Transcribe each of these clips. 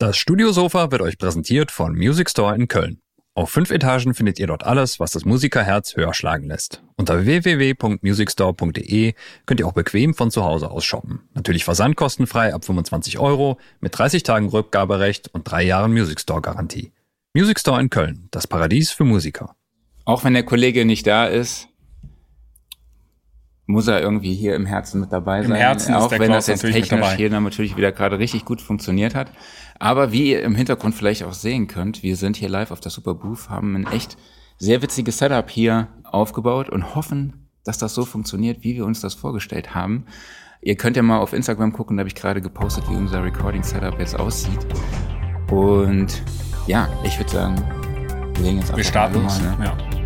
Das Studiosofa wird euch präsentiert von Music Store in Köln. Auf fünf Etagen findet ihr dort alles, was das Musikerherz höher schlagen lässt. Unter www.musicstore.de könnt ihr auch bequem von zu Hause aus shoppen. Natürlich versandkostenfrei ab 25 Euro, mit 30 Tagen Rückgaberecht und drei Jahren Music Store Garantie. Music Store in Köln, das Paradies für Musiker. Auch wenn der Kollege nicht da ist, muss er irgendwie hier im Herzen mit dabei sein. Im Herzen auch ist der wenn Klaus das jetzt technisch hier natürlich wieder gerade richtig gut funktioniert hat. Aber wie ihr im Hintergrund vielleicht auch sehen könnt, wir sind hier live auf der Super Booth, haben ein echt sehr witziges Setup hier aufgebaut und hoffen, dass das so funktioniert, wie wir uns das vorgestellt haben. Ihr könnt ja mal auf Instagram gucken, da habe ich gerade gepostet, wie unser Recording Setup jetzt aussieht. Und ja, ich würde sagen, wir legen jetzt Wir einfach starten mal. ne? Ja.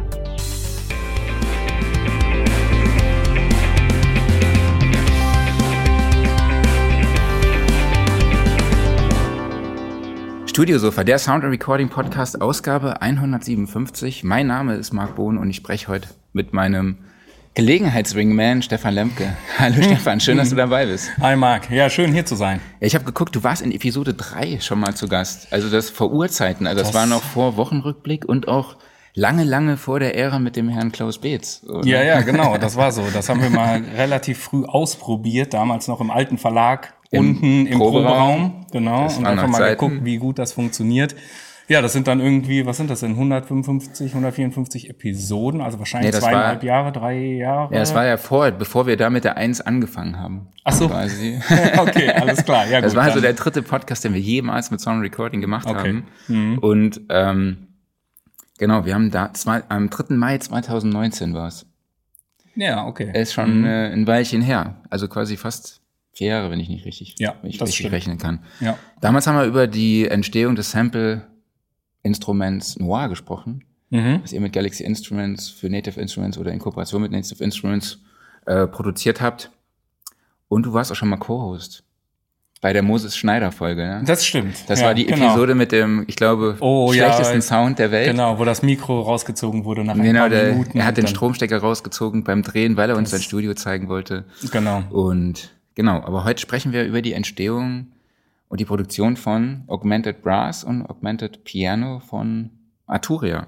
Studiosofa, der Sound and Recording Podcast, Ausgabe 157. Mein Name ist Marc Bohn und ich spreche heute mit meinem Gelegenheitswingman Stefan Lemke. Hallo Stefan, schön, dass du dabei bist. Hi Marc, ja, schön hier zu sein. Ich habe geguckt, du warst in Episode 3 schon mal zu Gast. Also das vor Urzeiten, also das, Das- war noch vor Wochenrückblick und auch lange, lange vor der Ära mit dem Herrn Klaus Beetz. oder? Ja, ja, genau, das war so. Das haben wir mal relativ früh ausprobiert, damals noch im alten Verlag, unten im Proberaum. Proberaum. Genau, und einfach mal Zeiten. geguckt, wie gut das funktioniert. Ja, das sind dann irgendwie, was sind das denn, 155, 154 Episoden, also wahrscheinlich Nee, zweieinhalb war- Jahre, drei Jahre. Ja, das war ja vor, bevor wir da mit der 1 angefangen haben. Ach so. Quasi. okay, alles klar. Ja, Das gut, war also der dritte Podcast, den wir jemals mit Sound Recording gemacht Okay. haben. Und ähm, genau, wir haben da zwei, am 3. Mai 2019 war es. Ja, okay. Ist schon äh, ein Weilchen her. Also quasi fast vier Jahre, wenn ich nicht richtig, Ja, wenn ich richtig stimmt. rechnen kann. Ja. Damals haben wir über die Entstehung des Sample-Instruments Noir gesprochen, Mhm. was ihr mit Galaxy Instruments für Native Instruments oder in Kooperation mit Native Instruments äh, produziert habt. Und du warst auch schon mal Co-Host bei der Moses Schneider Folge. Ne? Das stimmt. Das ja, war die genau. Episode mit dem, ich glaube, Oh, ja, schlechtesten Sound der Welt. Genau, wo das Mikro rausgezogen wurde nach ein Genau, paar der, Minuten. er hat den Stromstecker rausgezogen beim Drehen, weil er uns sein Studio zeigen wollte. Genau. Und genau, aber heute sprechen wir über die Entstehung und die Produktion von Augmented Brass und Augmented Piano von Arturia.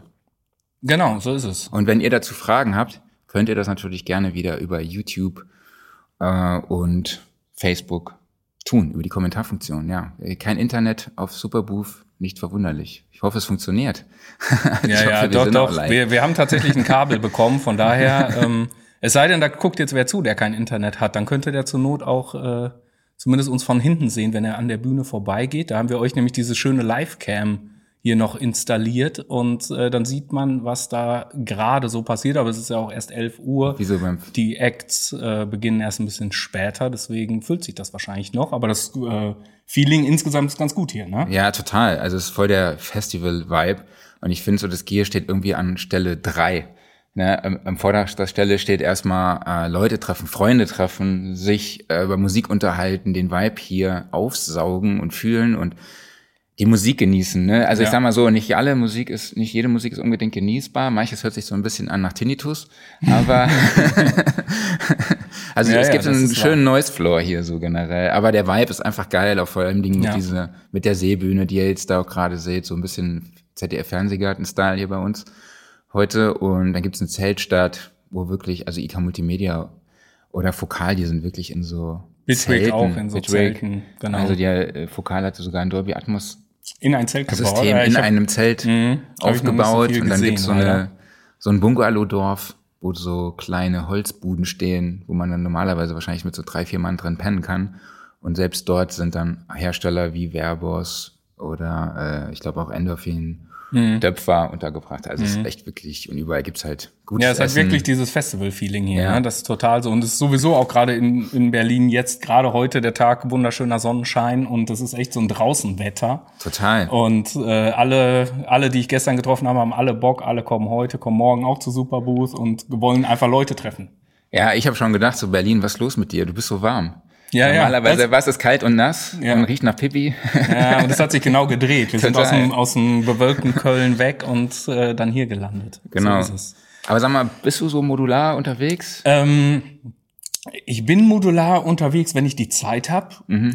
Genau, so ist es. Und wenn ihr dazu Fragen habt, könnt ihr das natürlich gerne wieder über YouTube äh, und Facebook tun, über die Kommentarfunktion. Ja, kein Internet auf Superbooth, nicht verwunderlich. Ich hoffe, es funktioniert. Ja, hoffe, ja, wir doch, doch. Wir, wir haben tatsächlich ein Kabel bekommen, von daher, ähm, es sei denn, da guckt jetzt wer zu, der kein Internet hat, dann könnte der zur Not auch äh, zumindest uns von hinten sehen, wenn er an der Bühne vorbeigeht. Da haben wir euch nämlich diese schöne Live-Cam hier noch installiert und äh, dann sieht man, was da gerade so passiert, aber es ist ja auch erst 11 Uhr. Wieso beim Die Acts äh, beginnen erst ein bisschen später, deswegen füllt sich das wahrscheinlich noch, aber das äh, Feeling insgesamt ist ganz gut hier, ne? Ja, total. Also es ist voll der Festival-Vibe. Und ich finde so, das Gear steht irgendwie an Stelle drei. Ne, am- am vorderster Stelle steht erstmal äh, Leute treffen, Freunde treffen, sich äh, über Musik unterhalten, den Vibe hier aufsaugen und fühlen und die Musik genießen. Ne? Also ich Ja. sag mal so, nicht alle Musik ist, nicht jede Musik ist unbedingt genießbar. Manches hört sich so ein bisschen an nach Tinnitus, aber also Ja, es ja, gibt das einen schönen Noise Floor hier so generell. Aber der Vibe ist einfach geil, auch vor allem Dingen mit Ja. dieser, mit der Seebühne, die ihr jetzt da auch gerade seht, so ein bisschen ZDF-Fernsehgarten-Style hier bei uns heute. Und dann gibt's eine Zeltstadt, wo wirklich, also IK Multimedia oder Fokal, die sind wirklich in so Bitwig Zelten. auch in so Bitwig. Zelten, genau. Also der äh, Fokal hatte sogar ein Dolby Atmos In ein Zelt gebaut. System Ja, in hab- einem Zelt so aufgebaut viel und dann so, eine, leider. so ein Bungalow-Dorf, wo so kleine Holzbuden stehen, wo man dann normalerweise wahrscheinlich mit so drei, vier Mann drin pennen kann. Und selbst dort sind dann Hersteller wie Verbos oder äh, ich glaube auch Endorphin, Mhm. Döpfer untergebracht. Also es ist echt wirklich, und überall gibt's halt gutes Ja, es hat Essen. wirklich dieses Festival-Feeling hier. Ja. Ne? Das ist total so. Und es ist sowieso auch gerade in, in Berlin jetzt, gerade heute der Tag, wunderschöner Sonnenschein und das ist echt so ein Draußenwetter. Total. Und äh, alle, alle, die ich gestern getroffen habe, haben alle Bock, alle kommen heute, kommen morgen auch zu Superbooth und wollen einfach Leute treffen. Ja, ich habe schon gedacht, so Berlin, was ist los mit dir? Du bist so warm. Ja, ja. Normalerweise Das- was ist kalt und nass Ja. und riecht nach Pipi. Ja, und es hat sich genau gedreht. Wir sind aus Total. dem, aus dem bewölkten Köln weg und äh, dann hier gelandet. Genau. So es. Aber sag mal, bist du so modular unterwegs? Ähm, Ich bin modular unterwegs, wenn ich die Zeit habe.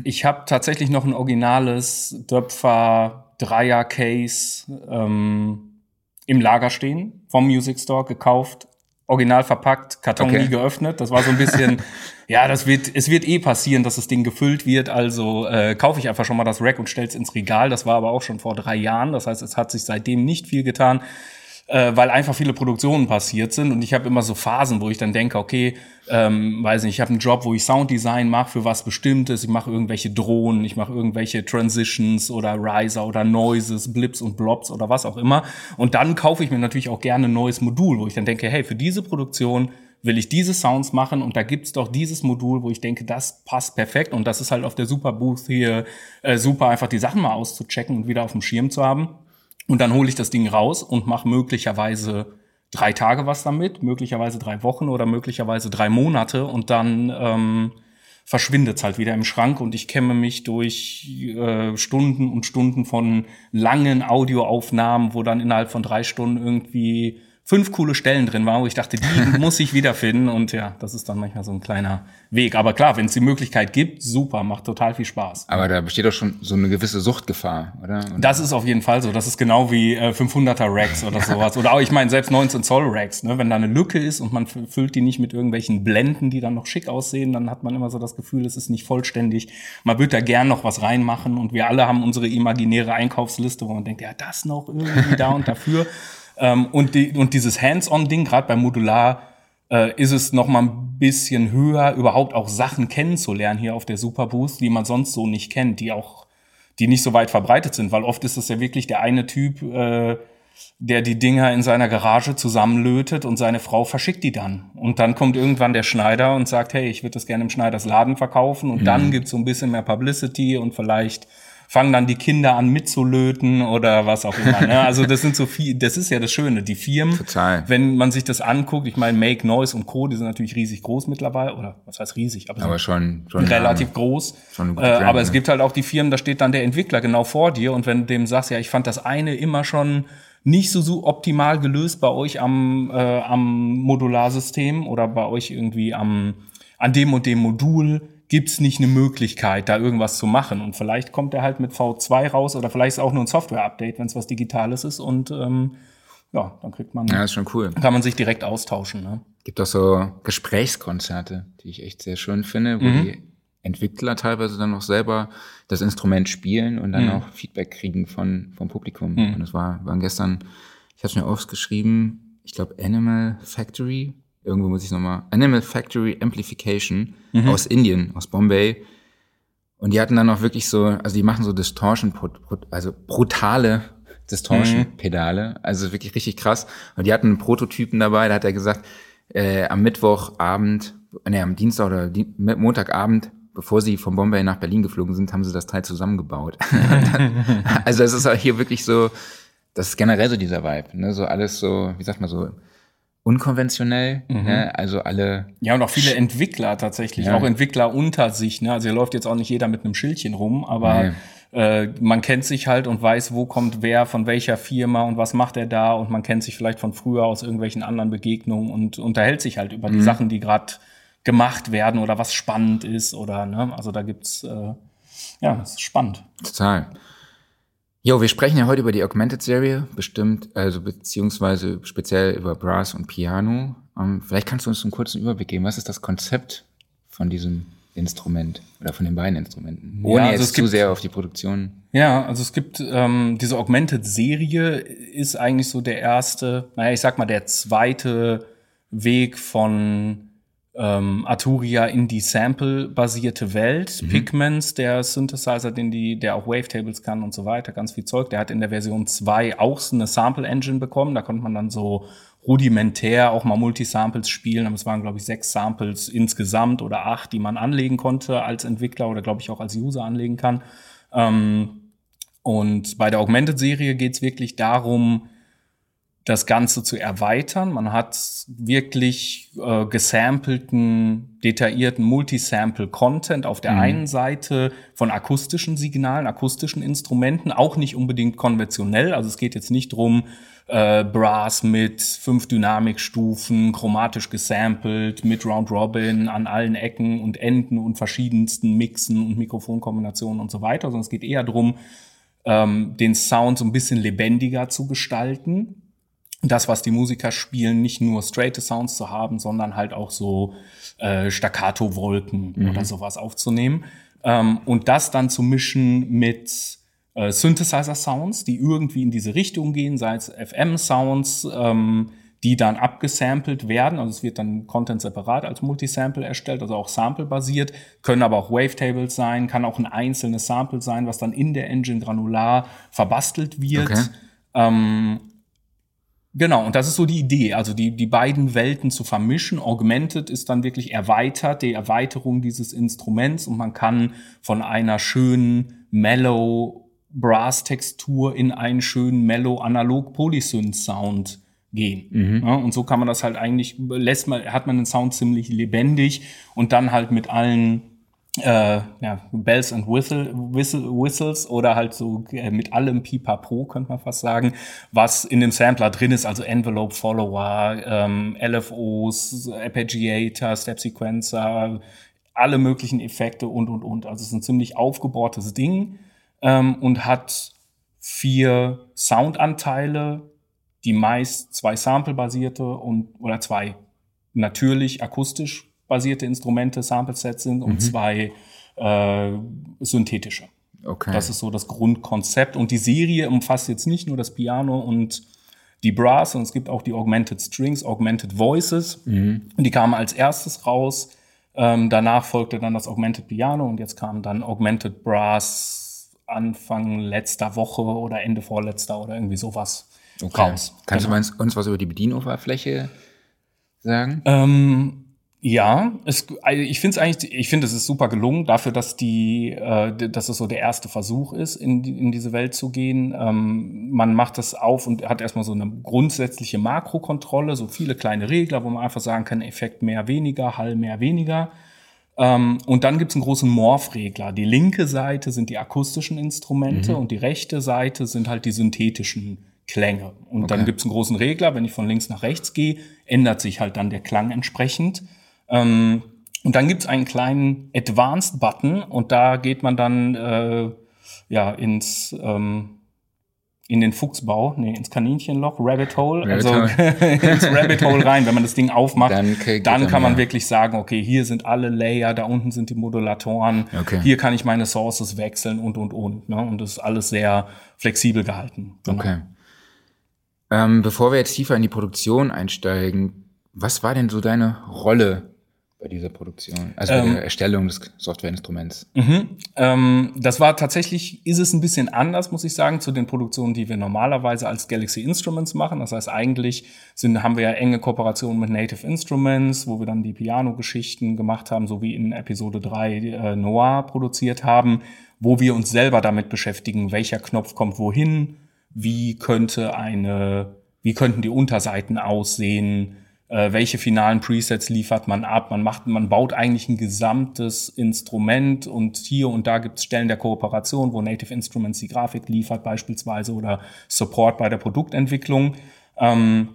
Ich habe tatsächlich noch ein originales Döpfer Dreier Case ähm, im Lager stehen vom Music Store gekauft, original verpackt, Karton Okay. nie geöffnet. Das war so ein bisschen, ja, das wird, es wird eh passieren, dass das Ding gefüllt wird. Also äh, kaufe ich einfach schon mal das Rack und stell's ins Regal. Das war aber auch schon vor drei Jahren. Das heißt, es hat sich seitdem nicht viel getan äh, weil einfach viele Produktionen passiert sind und ich habe immer so Phasen, wo ich dann denke, okay, ähm, weiß nicht, ich habe einen Job, wo ich Sounddesign mache für was Bestimmtes, ich mache irgendwelche Drohnen, ich mache irgendwelche Transitions oder Riser oder Noises, Blips und Blobs oder was auch immer und dann kaufe ich mir natürlich auch gerne ein neues Modul, wo ich dann denke, hey, für diese Produktion will ich diese Sounds machen und da gibt's doch dieses Modul, wo ich denke, das passt perfekt und das ist halt auf der Super Booth hier äh, super, einfach die Sachen mal auszuchecken und wieder auf dem Schirm zu haben. Und dann hole ich das Ding raus und mache möglicherweise drei Tage was damit, möglicherweise drei Wochen oder möglicherweise drei Monate und dann ähm, verschwindet es halt wieder im Schrank und ich kämme mich durch äh, Stunden und Stunden von langen Audioaufnahmen, wo dann innerhalb von drei Stunden irgendwie fünf coole Stellen drin waren, wo ich dachte, die muss ich wiederfinden und ja, das ist dann manchmal so ein kleiner Weg. Aber klar, wenn es die Möglichkeit gibt, super, macht total viel Spaß. Aber da besteht doch schon so eine gewisse Suchtgefahr, oder? Und Das ist auf jeden Fall so. Das ist genau wie äh, 500er Racks oder sowas. Oder auch, ich meine, selbst 19 Zoll Racks. Ne? Wenn da eine Lücke ist und man füllt die nicht mit irgendwelchen Blenden, die dann noch schick aussehen, dann hat man immer so das Gefühl, es ist nicht vollständig. Man würde da gern noch was reinmachen und wir alle haben unsere imaginäre Einkaufsliste, wo man denkt, ja, das noch irgendwie da und dafür. Ähm, und, die, und dieses Hands-on-Ding, gerade bei Modular, äh, ist es noch mal ein bisschen höher, überhaupt auch Sachen kennenzulernen hier auf der Superboost, die man sonst so nicht kennt, die auch die nicht so weit verbreitet sind, weil oft ist es ja wirklich der eine Typ, äh, der die Dinger in seiner Garage zusammenlötet und seine Frau verschickt die dann. Und dann kommt irgendwann der Schneider und sagt, hey, ich würde das gerne im Schneiders Laden verkaufen. Und dann gibt's so ein bisschen mehr Publicity und vielleicht fangen dann die Kinder an mitzulöten oder was auch immer. Ne? Also das sind so viel, das ist ja das Schöne. Die Firmen, Total. wenn man sich das anguckt, ich meine, Make Noise und Co., die sind natürlich riesig groß mittlerweile, oder was heißt riesig, aber, aber schon, schon relativ groß. Schon Äh, aber es ne? gibt halt auch die Firmen, da steht dann der Entwickler genau vor dir und wenn du dem sagst, ja, ich fand das eine immer schon nicht so, so optimal gelöst bei euch am, äh, am Modularsystem oder bei euch irgendwie am, an dem und dem Modul, gibt's nicht eine Möglichkeit, da irgendwas zu machen. Und vielleicht kommt er halt mit V2 raus oder vielleicht ist auch nur ein Software-Update, wenn es was Digitales ist und ähm, ja, dann kriegt man, Ja, ist schon cool. kann man sich direkt austauschen. Ne? Gibt auch so Gesprächskonzerte, die ich echt sehr schön finde, wo Mhm. die Entwickler teilweise dann noch selber das Instrument spielen und Mhm. dann auch Feedback kriegen von, vom Publikum. Und das war, waren gestern, ich habe mir aufgeschrieben, ich glaube Animal Factory, irgendwo muss ich nochmal, Animal Factory Amplification Mhm. aus Indien, aus Bombay. Und die hatten dann auch wirklich so, also die machen so Distortion, also brutale Distortion-Pedale, also wirklich richtig krass. Und die hatten einen Prototypen dabei, da hat er gesagt, äh, am Mittwochabend, nee, am Dienstag oder Di Montagabend, bevor sie von Bombay nach Berlin geflogen sind, haben sie das Teil zusammengebaut. also es ist auch hier wirklich so, das ist generell so dieser Vibe, ne? so alles so, wie sagt man so, unkonventionell, ne? also alle Ja, und auch viele Entwickler tatsächlich, Ja. auch Entwickler unter sich. Ne? Also hier läuft jetzt auch nicht jeder mit einem Schildchen rum, aber äh, man kennt sich halt und weiß, wo kommt wer, von welcher Firma und was macht er da und man kennt sich vielleicht von früher aus irgendwelchen anderen Begegnungen und unterhält sich halt über die Sachen, die gerade gemacht werden oder was spannend ist oder ne, also da gibt's äh, ja, das ist spannend. Total. Jo, wir sprechen ja heute über die Augmented-Serie, bestimmt, also beziehungsweise speziell über Brass und Piano. Ähm, vielleicht kannst du uns einen kurzen Überblick geben. Was ist das Konzept von diesem Instrument oder von den beiden Instrumenten? Ohne Ja, also jetzt zu gibt- sehr auf die Produktion. Ja, also es gibt ähm, diese Augmented-Serie ist eigentlich so der erste, naja, ich sag mal, der zweite Weg von ähm, Arturia in die Sample-basierte Welt. Pigments, der Synthesizer, den die, der auch Wavetables kann und so weiter, ganz viel Zeug. Der hat in der Version 2 auch so eine Sample-Engine bekommen. Da konnte man dann so rudimentär auch mal Multisamples spielen. Aber es waren, glaube ich, sechs Samples insgesamt oder acht, die man anlegen konnte als Entwickler oder, glaube ich, auch als User anlegen kann. Ähm, und bei der Augmented-Serie geht es wirklich darum, das Ganze zu erweitern. Man hat wirklich äh, gesampelten, detaillierten Multisample-Content auf der mhm. einen Seite von akustischen Signalen, akustischen Instrumenten, auch nicht unbedingt konventionell. Also es geht jetzt nicht drum äh, Brass mit fünf Dynamikstufen, chromatisch gesampelt, mit Round Robin an allen Ecken und Enden und verschiedensten Mixen und Mikrofonkombinationen und so weiter, sondern es geht eher drum ähm, den Sound so ein bisschen lebendiger zu gestalten das, was die Musiker spielen, nicht nur straight Sounds zu haben, sondern halt auch so äh, Staccato-Wolken mhm. oder sowas aufzunehmen. Ähm, und das dann zu mischen mit äh, Synthesizer-Sounds, die irgendwie in diese Richtung gehen, sei es FM-Sounds, ähm, die dann abgesampelt werden. Also es wird dann Content separat als Multisample erstellt, also auch Sample-basiert, können aber auch Wavetables sein, kann auch ein einzelnes Sample sein, was dann in der Engine granular verbastelt wird. Okay. Ähm, Genau, und das ist so die Idee, also die, die beiden Welten zu vermischen. Augmented ist dann wirklich erweitert, die Erweiterung dieses Instruments und man kann von einer schönen Mellow Brass-Textur in einen schönen Mellow Analog Polysynth-Sound gehen. Mhm. Ja, und so kann man das halt eigentlich, lässt man, hat man den Sound ziemlich lebendig und dann halt mit allen äh, ja, Bells and Whistle, Whistle, Whistles oder halt so äh, mit allem Pipapo, könnte man fast sagen, was in dem Sampler drin ist, also Envelope Follower, ähm, LFOs, Arpeggiator, Step Sequencer, alle möglichen Effekte und, und, und. Also es ist ein ziemlich aufgebohrtes Ding ähm, und hat vier Soundanteile, die meist zwei Sample-basierte und oder zwei natürlich akustisch basierte Instrumente, Sample-Sets sind und mhm. zwei äh, synthetische. Okay. Das ist so das Grundkonzept. Und die Serie umfasst jetzt nicht nur das Piano und die Brass, sondern es gibt auch die Augmented Strings, Augmented Voices. Mhm. Und die kamen als erstes raus. Ähm, danach folgte dann das Augmented Piano und jetzt kam dann Augmented Brass Anfang letzter Woche oder Ende vorletzter oder irgendwie sowas okay. raus. Kannst genau. du uns was über die Bedienoberfläche sagen? Ähm, ja, es, also ich finde es eigentlich, ich finde es ist super gelungen dafür, dass die, äh, dass es so der erste Versuch ist, in, die, in diese Welt zu gehen. Ähm, man macht das auf und hat erstmal so eine grundsätzliche Makrokontrolle, so viele kleine Regler, wo man einfach sagen kann, Effekt mehr, weniger, Hall mehr, weniger. Ähm, und dann gibt es einen großen Morph-Regler. Die linke Seite sind die akustischen Instrumente mhm. und die rechte Seite sind halt die synthetischen Klänge. Und okay. dann gibt es einen großen Regler, wenn ich von links nach rechts gehe, ändert sich halt dann der Klang entsprechend. Ähm, und dann gibt's einen kleinen Advanced-Button und da geht man dann äh, ja ins ähm, in den Fuchsbau, nee, ins Kaninchenloch, Rabbit Hole, Rabbit also ins Rabbit Hole rein. Wenn man das Ding aufmacht, dann, dann kann man wirklich sagen, okay, hier sind alle Layer, da unten sind die Modulatoren, okay. hier kann ich meine Sources wechseln und und und. Ne? Und das ist alles sehr flexibel gehalten. Genau. Okay. Ähm, bevor wir jetzt tiefer in die Produktion einsteigen, was war denn so deine Rolle bei dieser Produktion, also ähm, bei der Erstellung des Softwareinstruments? Mhm. Ähm, das war tatsächlich, ist es ein bisschen anders, muss ich sagen, zu den Produktionen, die wir normalerweise als Galaxy Instruments machen. Das heißt, eigentlich sind, haben wir ja enge Kooperationen mit Native Instruments, wo wir dann die Piano-Geschichten gemacht haben, so wie in Episode 3 äh, Noir produziert haben, wo wir uns selber damit beschäftigen, welcher Knopf kommt wohin, wie könnte eine, wie könnten die Unterseiten aussehen, äh, welche finalen Presets liefert man ab. Man macht, man baut eigentlich ein gesamtes Instrument und hier und da gibt es Stellen der Kooperation, wo Native Instruments die Grafik liefert beispielsweise oder Support bei der Produktentwicklung. Ähm,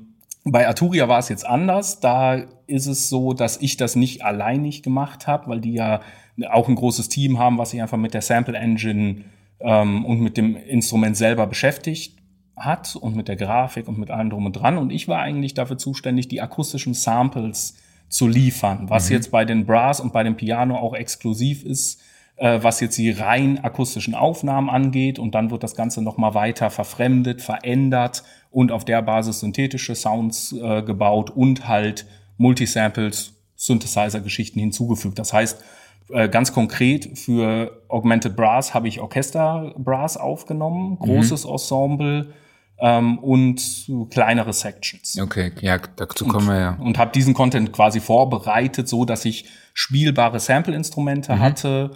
bei Arturia war es jetzt anders. Da ist es so, dass ich das nicht alleinig gemacht habe, weil die ja auch ein großes Team haben, was sich einfach mit der Sample Engine ähm, und mit dem Instrument selber beschäftigt hat und mit der Grafik und mit allem drum und dran. Und ich war eigentlich dafür zuständig, die akustischen Samples zu liefern, was mhm. jetzt bei den Brass und bei dem Piano auch exklusiv ist, äh, was jetzt die rein akustischen Aufnahmen angeht. Und dann wird das Ganze nochmal weiter verfremdet, verändert und auf der Basis synthetische Sounds äh, gebaut und halt Multisamples, Synthesizer-Geschichten hinzugefügt. Das heißt, äh, ganz konkret für Augmented Brass habe ich Orchester Brass aufgenommen, mhm. großes mhm. Ensemble, ähm, und kleinere Sections. Okay, ja, dazu kommen und, wir ja. Und habe diesen Content quasi vorbereitet, so dass ich spielbare Sample-Instrumente mhm. hatte,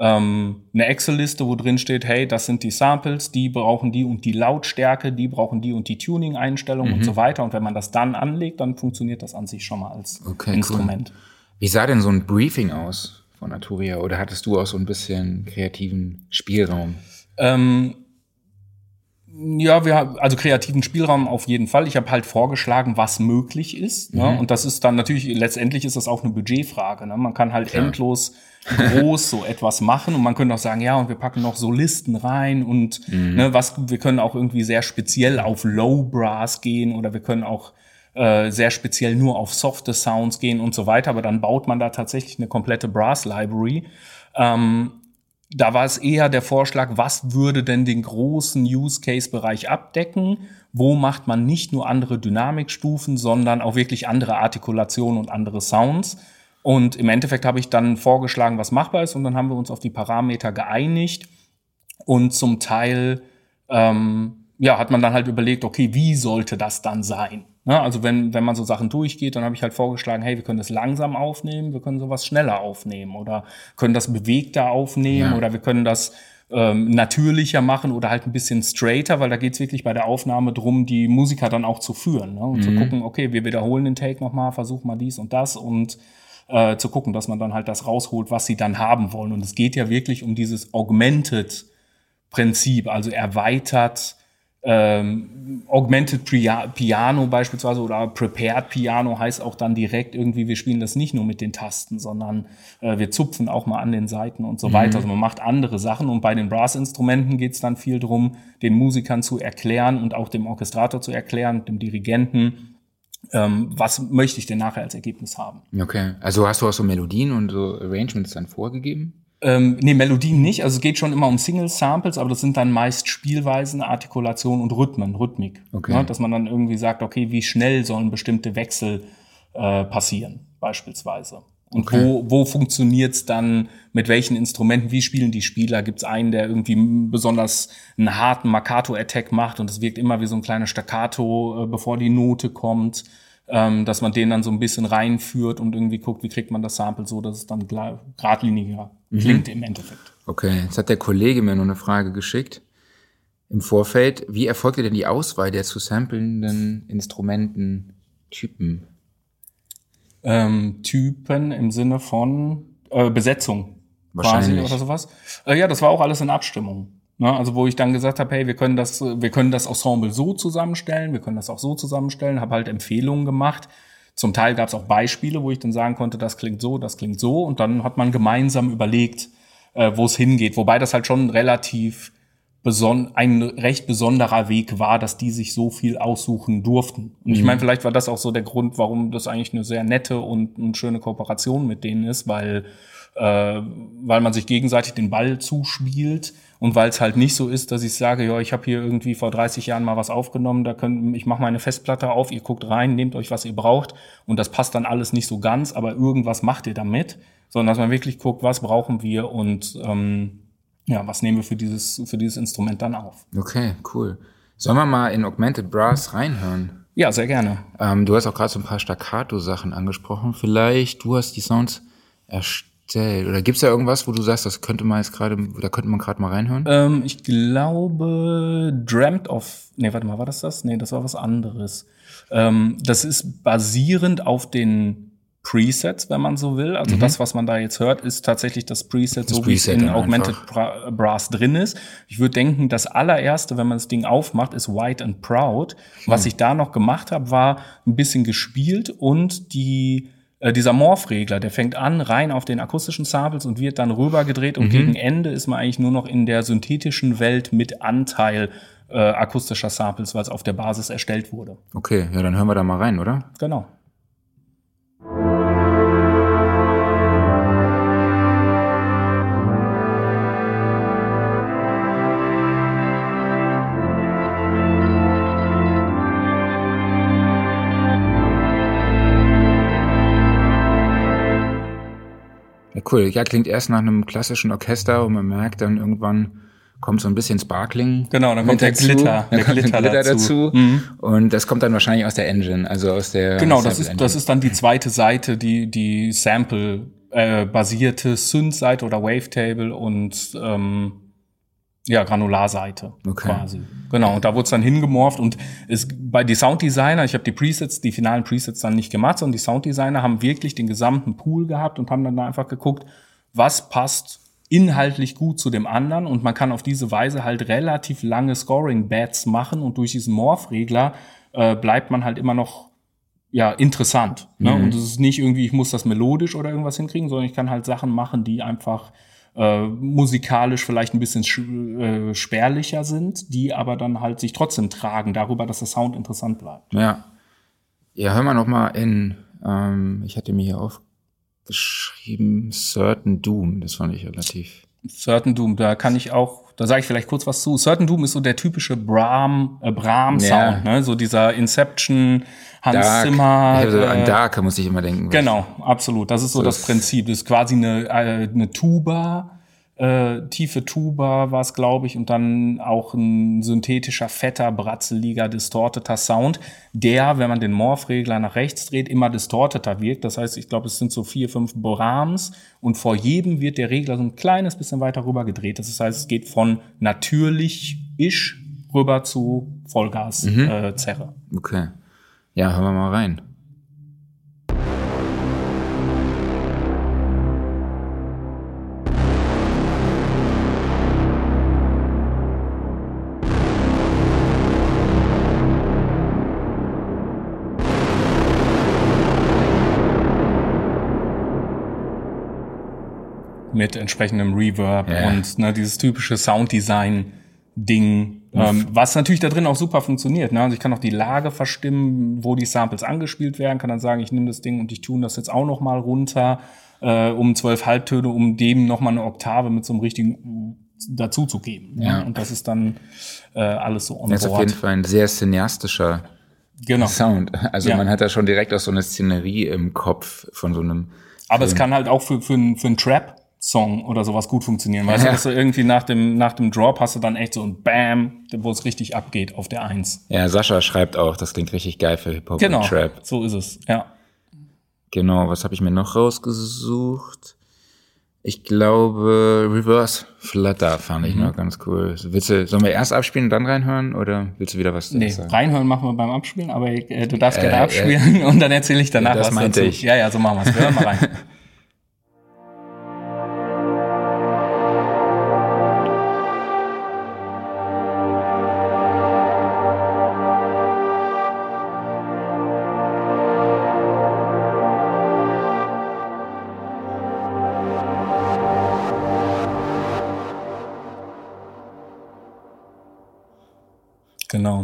ähm, eine Excel-Liste, wo drin steht, hey, das sind die Samples, die brauchen die und die Lautstärke, die brauchen die und die Tuning-Einstellungen und so weiter. Und wenn man das dann anlegt, dann funktioniert das an sich schon mal als Okay, Instrument. Wie sah denn so ein Briefing aus von Arturia? Oder hattest du auch so ein bisschen kreativen Spielraum? Ähm, ja, wir haben also kreativen Spielraum auf jeden Fall. Ich habe halt vorgeschlagen, was möglich ist. Ne? Und das ist dann natürlich, letztendlich ist das auch eine Budgetfrage. Ne? Man kann halt endlos groß so etwas machen und man könnte auch sagen, ja, und wir packen noch Solisten rein und ne, was, wir können auch irgendwie sehr speziell auf Low Brass gehen oder wir können auch äh, sehr speziell nur auf softe Sounds gehen und so weiter. Aber dann baut man da tatsächlich eine komplette Brass Library. Ähm, da war es eher der Vorschlag, was würde denn den großen Use-Case-Bereich abdecken? Wo macht man nicht nur andere Dynamikstufen, sondern auch wirklich andere Artikulationen und andere Sounds? Und im Endeffekt habe ich dann vorgeschlagen, was machbar ist, und dann haben wir uns auf die Parameter geeinigt. Und zum Teil ähm, ja, hat man dann halt überlegt, okay, wie sollte das dann sein? Ne? Also wenn, wenn man so Sachen durchgeht, dann habe ich halt vorgeschlagen, hey, wir können das langsam aufnehmen, wir können sowas schneller aufnehmen oder können das bewegter aufnehmen Ja. oder wir können das ähm, natürlicher machen oder halt ein bisschen straighter, weil da geht's wirklich bei der Aufnahme drum, die Musiker dann auch zu führen ne? und zu gucken, okay, wir wiederholen den Take nochmal, versuchen mal dies und das und äh, zu gucken, dass man dann halt das rausholt, was sie dann haben wollen. Und es geht ja wirklich um dieses Augmented Prinzip, also erweitert ähm, Augmented Pia- Piano beispielsweise oder Prepared Piano heißt auch dann direkt irgendwie, wir spielen das nicht nur mit den Tasten, sondern äh, wir zupfen auch mal an den Seiten und so weiter. Also man macht andere Sachen und bei den Brass-Instrumenten geht es dann viel drum, den Musikern zu erklären und auch dem Orchestrator zu erklären, dem Dirigenten, ähm, was möchte ich denn nachher als Ergebnis haben. Okay. Also hast du auch so Melodien und so Arrangements dann vorgegeben? Ähm, nee, Melodien nicht. Also es geht schon immer um Single-Samples, aber das sind dann meist Spielweisen, Artikulation und Rhythmen, Rhythmik. Okay. Ne? Dass man dann irgendwie sagt, okay, wie schnell sollen bestimmte Wechsel äh, passieren, beispielsweise. Und Okay. wo, wo funktioniert's dann, mit welchen Instrumenten, wie spielen die Spieler? Gibt's einen, der irgendwie besonders einen harten Marcato-Attack macht und es wirkt immer wie so ein kleiner Staccato, äh, bevor die Note kommt, ähm, dass man den dann so ein bisschen reinführt und irgendwie guckt, wie kriegt man das Sample so, dass es dann geradliniger klingt im Endeffekt. Okay. Jetzt hat der Kollege mir noch eine Frage geschickt im Vorfeld. Wie erfolgte denn die Auswahl der zu samplenden Instrumententypen? ähm, Typen im Sinne von äh, Besetzung quasi Wahrscheinlich. oder sowas. Äh, ja, das war auch alles in Abstimmung. Ne? Also wo ich dann gesagt habe, hey, wir können das, wir können das Ensemble so zusammenstellen, wir können das auch so zusammenstellen, habe halt Empfehlungen gemacht. Zum Teil gab es auch Beispiele, wo ich dann sagen konnte, das klingt so, das klingt so, und dann hat man gemeinsam überlegt, äh, wo es hingeht. Wobei das halt schon relativ beson ein recht besonderer Weg war, dass die sich so viel aussuchen durften. Und ich meine, vielleicht war das auch so der Grund, warum das eigentlich eine sehr nette und, und schöne Kooperation mit denen ist, weil äh, weil man sich gegenseitig den Ball zuspielt und weil es halt nicht so ist, dass ich sage, ja, ich habe hier irgendwie vor 30 Jahren mal was aufgenommen, da können ich mache meine Festplatte auf, ihr guckt rein, nehmt euch was ihr braucht und das passt dann alles nicht so ganz, aber irgendwas macht ihr damit, sondern dass man wirklich guckt, was brauchen wir und ähm, ja, was nehmen wir für dieses für dieses Instrument dann auf? Okay, cool. Sollen wir mal in Augmented Brass reinhören? Ja, sehr gerne. Ähm, du hast auch gerade so ein paar Staccato-Sachen angesprochen. Vielleicht, du hast die Sounds erstellt. Oder gibt's da irgendwas, wo du sagst, das könnte man jetzt gerade, da könnte man gerade mal reinhören? Ähm, ich glaube, Dreamt of. Nee, warte mal, war das das? Nee, das war was anderes. Ähm, das ist basierend auf den Presets, wenn man so will. Also das, was man da jetzt hört, ist tatsächlich das Preset, Das so wie es in Augmented. Bra Brass drin ist. Ich würde denken, das allererste, wenn man das Ding aufmacht, ist White and Proud. Was ich da noch gemacht habe, war ein bisschen gespielt und die äh, dieser Morph-Regler, der fängt an rein auf den akustischen Samples und wird dann rübergedreht und gegen Ende ist man eigentlich nur noch in der synthetischen Welt mit Anteil äh, akustischer Samples, weil es auf der Basis erstellt wurde. Okay, ja, dann hören wir da mal rein, oder? Genau. Ja, cool. Ja, klingt erst nach einem klassischen Orchester und man merkt dann irgendwann kommt so ein bisschen Sparkling. Genau, dann kommt der dazu. Glitter, Dann der kommt Glitter Glitter dazu. dazu. Mhm. Und das kommt dann wahrscheinlich aus der Engine, also aus der Genau, das ist, das ist dann die zweite Seite, die, die Sample, äh, basierte Synth-Seite oder Wavetable und ähm, ja, Granularseite Okay. quasi. Genau, und da wurde es dann hingemorpht und es, bei die Sounddesigner, ich habe die Presets, die finalen Presets dann nicht gemacht, sondern die Sounddesigner haben wirklich den gesamten Pool gehabt und haben dann da einfach geguckt, was passt inhaltlich gut zu dem anderen und man kann auf diese Weise halt relativ lange Scoring-Bats machen und durch diesen Morph-Regler äh, bleibt man halt immer noch ja, interessant. Ne? Und es ist nicht irgendwie, ich muss das melodisch oder irgendwas hinkriegen, sondern ich kann halt Sachen machen, die einfach äh, musikalisch vielleicht ein bisschen sch äh, spärlicher sind, die aber dann halt sich trotzdem tragen, darüber, dass der Sound interessant bleibt. Ja. Ja, hör mal noch mal in, ähm, ich hatte mir hier aufgeschrieben, Certain Doom, das fand ich relativ. Certain Doom, da kann ich auch, da sage ich vielleicht kurz was zu. Certain Doom ist so der typische Brahm, äh, Brahm-Sound, Ja. ne? so dieser Inception, Hans Dark. Zimmer. ich hab so, an äh, Dark muss ich immer denken. Genau, absolut. Das ist so, So das Prinzip. Das ist quasi eine, äh, eine Tuba, äh, tiefe Tuba war es, glaube ich, und dann auch ein synthetischer, fetter, bratzeliger, distorteter Sound, der, wenn man den Morph-Regler nach rechts dreht, immer distorteter wirkt. Das heißt, ich glaube, es sind so vier, fünf Brahms und vor jedem wird der Regler so ein kleines bisschen weiter rüber gedreht. Das heißt, es geht von natürlich-isch rüber zu Vollgas-Zerre. Äh, Zerre. Okay. Ja, hören wir mal rein. Mit entsprechendem Reverb Ja. und ne, dieses typische Sounddesign-Ding, ähm, was natürlich da drin auch super funktioniert. Ne? Also ich kann auch die Lage verstimmen, wo die Samples angespielt werden, kann dann sagen, ich nehme das Ding und ich tune das jetzt auch noch mal runter äh, um zwölf Halbtöne, um dem noch mal eine Oktave mit so einem richtigen dazu zu geben. Ja. Ne? Und das ist dann äh, alles so on Das ist auf jeden. Fall ein sehr cineastischer Genau. Sound. Also Ja. man hat da schon direkt auch so eine Szenerie im Kopf von so einem. Aber es kann halt auch für, für, einen- für einen Trap-Song oder sowas gut funktionieren. Weißt Ja. du, dass du irgendwie nach dem, nach dem Drop hast du dann echt so ein Bam, wo es richtig abgeht auf der Eins. Ja, Sascha schreibt auch, das klingt richtig geil für Hip-Hop Genau, und Trap. so ist es, ja. Genau, was habe ich mir noch rausgesucht? Ich glaube, Reverse Flutter fand Mhm. ich noch ganz cool. Willst du, sollen wir erst abspielen und dann reinhören oder willst du wieder was Nee, sagen? reinhören machen wir beim Abspielen, aber äh, du darfst gerne Äh, abspielen und dann erzähle ich danach das was meinte dazu. ich. Ja, ja, so machen wir es. Hören mal rein.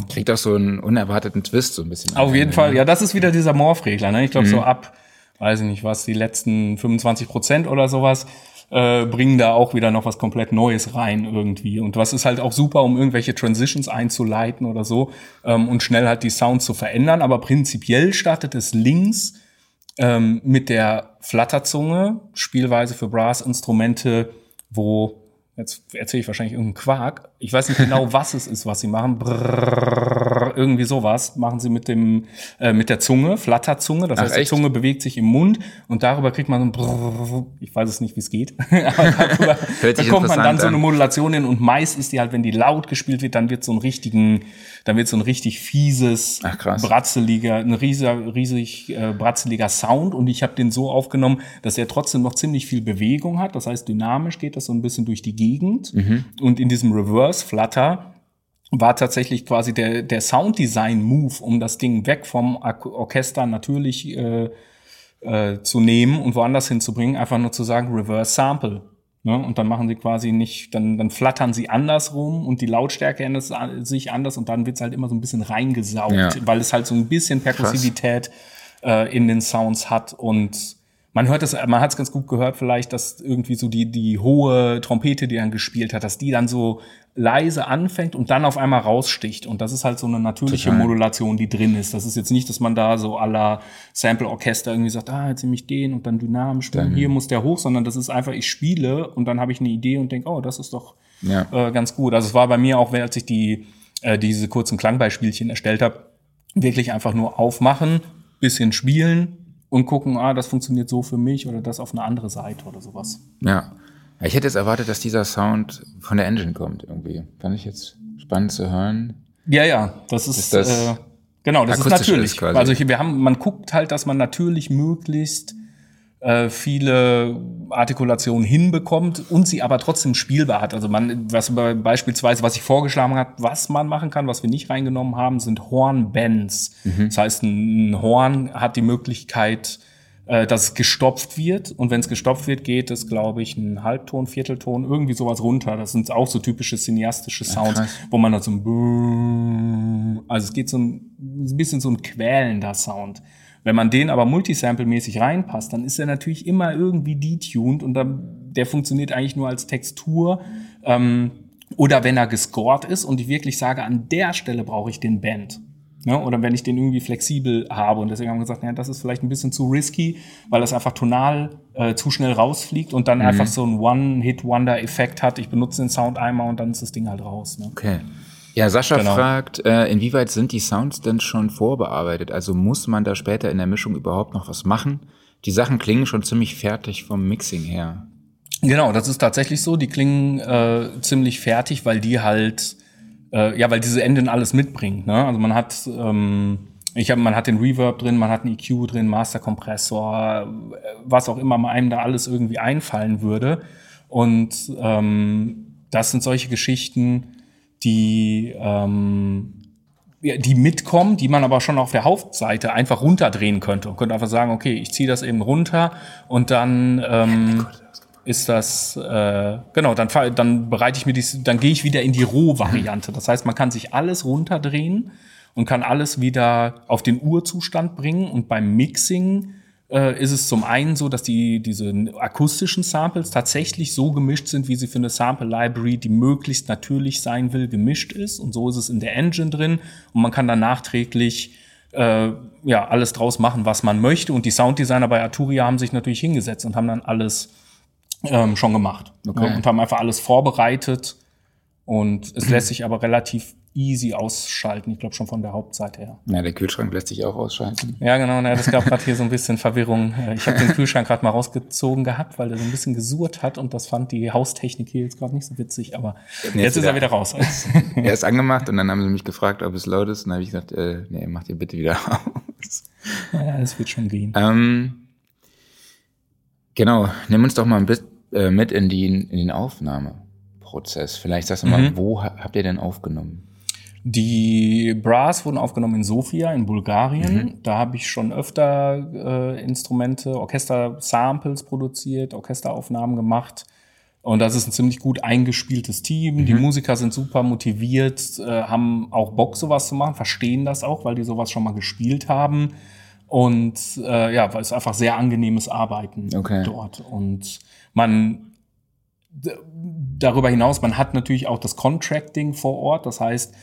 Kriegt auch so einen unerwarteten Twist so ein bisschen. Auf jeden Fall, ne? ja, das ist wieder dieser Morph-Regler. Ne? Ich glaube, Mhm. so ab, weiß ich nicht was, die letzten 25 Prozent oder sowas äh, bringen da auch wieder noch was komplett Neues rein irgendwie. Und was ist halt auch super, um irgendwelche Transitions einzuleiten oder so ähm, und schnell halt die Sounds zu verändern. Aber prinzipiell startet es links ähm, mit der Flatterzunge, Spielweise für Brass-Instrumente, wo, jetzt erzähle ich wahrscheinlich irgendeinen Quark, ich weiß nicht genau, was es ist, was sie machen, Brrrr, irgendwie sowas machen sie mit dem äh, mit der Zunge, Flatterzunge, das Ach, heißt, die echt? Zunge bewegt sich im Mund und darüber kriegt man so ein Brrrr, ich weiß es nicht, wie es geht, aber darüber bekommt man dann so eine. Modulation hin und meist ist die halt, wenn die laut gespielt wird, dann wird so ein richtigen, dann wird so ein richtig fieses, Ach, krass. bratzeliger, ein riesiger, riesig äh, bratzeliger Sound und ich habe den so aufgenommen, dass er trotzdem noch ziemlich viel Bewegung hat. Das heißt, dynamisch geht das so ein bisschen durch die Gegend Mhm. und in diesem Reverse Flutter war tatsächlich quasi der, der Sounddesign-Move, um das Ding weg vom Orchester natürlich äh, äh, zu nehmen und woanders hinzubringen, einfach nur zu sagen Reverse Sample. Ne? Und dann machen sie quasi nicht, dann, dann flattern sie andersrum und die Lautstärke ändert sich anders und dann wird's halt immer so ein bisschen reingesaugt, Ja. weil es halt so ein bisschen Perkussivität äh, in den Sounds hat und man hört es, man hat es ganz gut gehört vielleicht, dass irgendwie so die, die hohe Trompete, die dann gespielt hat, dass die dann so leise anfängt und dann auf einmal raussticht. Und das ist halt so eine natürliche Total. Modulation, die drin ist. Das ist jetzt nicht, dass man da so aller Sample-Orchester irgendwie sagt, ah, jetzt nehme ich den und dann dynamisch, dann hier muss der hoch, sondern das ist einfach, ich spiele und dann habe ich eine Idee und denke, oh, das ist doch Ja. äh, ganz gut. Also es war bei mir auch, als ich die, äh, diese kurzen Klangbeispielchen erstellt habe, wirklich einfach nur aufmachen, bisschen spielen und gucken, ah, das funktioniert so für mich oder das auf eine andere Seite oder sowas. Ja. Ich hätte jetzt erwartet, dass dieser Sound von der Engine kommt irgendwie. Fand ich jetzt spannend zu hören. Ja, ja, das ist, das äh, genau, das ist natürlich. ist? Also ich, wir haben, man guckt halt, dass man natürlich möglichst äh, viele Artikulationen hinbekommt und sie aber trotzdem spielbar hat. Also man, was bei- beispielsweise, was ich vorgeschlagen habe, was man machen kann, was wir nicht reingenommen haben, sind Hornbends. Das heißt, ein Horn hat die Möglichkeit, äh, dass es gestopft wird. Und wenn es gestopft wird, geht es, glaube ich, ein Halbton, Viertelton, irgendwie sowas runter. Das sind auch so typische cineastische Sounds, krass. wo man dann so ein also es geht so ein, ein bisschen so ein quälender Sound. Wenn man den aber multisample-mäßig reinpasst, dann ist er natürlich immer irgendwie detuned und dann, der funktioniert eigentlich nur als Textur. Ähm, oder wenn er gescored ist und ich wirklich sage, an der Stelle brauche ich den Band. Ne? Oder wenn ich den irgendwie flexibel habe. Und deswegen haben wir gesagt, ja, das ist vielleicht ein bisschen zu risky, weil das einfach tonal äh, zu schnell rausfliegt und dann einfach so einen One-Hit-Wonder-Effekt hat. Ich benutze den Sound einmal und dann ist das Ding halt raus. Ne? Okay. Ja, Sascha Genau. fragt, äh, inwieweit sind die Sounds denn schon vorbearbeitet? Also muss man da später in der Mischung überhaupt noch was machen? Die Sachen klingen schon ziemlich fertig vom Mixing her. Genau, das ist tatsächlich so. Die klingen äh, ziemlich fertig, weil die halt, äh, ja, weil diese Enden alles mitbringt. Ne? Also man hat, ähm, ich hab, man hat den Reverb drin, man hat einen EQ drin, Masterkompressor, äh, was auch immer einem da alles irgendwie einfallen würde. Und ähm, das sind solche Geschichten, die ähm, ja, die mitkommen, die man aber schon auf der Hauptseite einfach runterdrehen könnte. Man könnte einfach sagen, okay, ich ziehe das eben runter und dann ähm, ist das äh, genau, dann dann bereite ich mir dies, dann gehe ich wieder in die Rohvariante. Das heißt, man kann sich alles runterdrehen und kann alles wieder auf den Urzustand bringen und beim Mixing äh, ist es zum einen so, dass die diese akustischen Samples tatsächlich so gemischt sind, wie sie für eine Sample Library, die möglichst natürlich sein will, gemischt ist. Und so ist es in der Engine drin. Und man kann dann nachträglich äh, ja alles draus machen, was man möchte. Und die Sounddesigner bei Arturia haben sich natürlich hingesetzt und haben dann alles ähm, schon gemacht Okay. und haben einfach alles vorbereitet. Und es lässt sich aber relativ easy ausschalten. Ich glaube schon von der Hauptseite her. Ja, der Kühlschrank lässt sich auch ausschalten. Ja, genau. Na, das gab gerade hier so ein bisschen Verwirrung. Äh, Ich habe den Kühlschrank gerade mal rausgezogen gehabt, weil der so ein bisschen gesurrt hat und das fand die Haustechnik hier jetzt gerade nicht so witzig. Aber jetzt, ist er wieder raus. er ist angemacht und dann haben sie mich gefragt, ob es laut ist. Und dann habe ich gesagt, äh, nee, macht ihr bitte wieder aus. Ja, es wird schon gehen. Ähm, genau, nimm uns doch mal ein bisschen äh, mit in, die, in den Aufnahmeprozess. Vielleicht sagst du mal, wo ha habt ihr denn aufgenommen? Die Brass wurden aufgenommen in Sofia in Bulgarien. Da habe ich schon öfter äh, Instrumente, Orchester-Samples produziert, Orchesteraufnahmen gemacht. Und das ist ein ziemlich gut eingespieltes Team. Die Musiker sind super motiviert, äh, haben auch Bock, sowas zu machen, verstehen das auch, weil die sowas schon mal gespielt haben. Und äh, ja, weil es einfach sehr angenehmes Arbeiten Okay. dort. Und man darüber hinaus, man hat natürlich auch das Contracting vor Ort. Das heißt,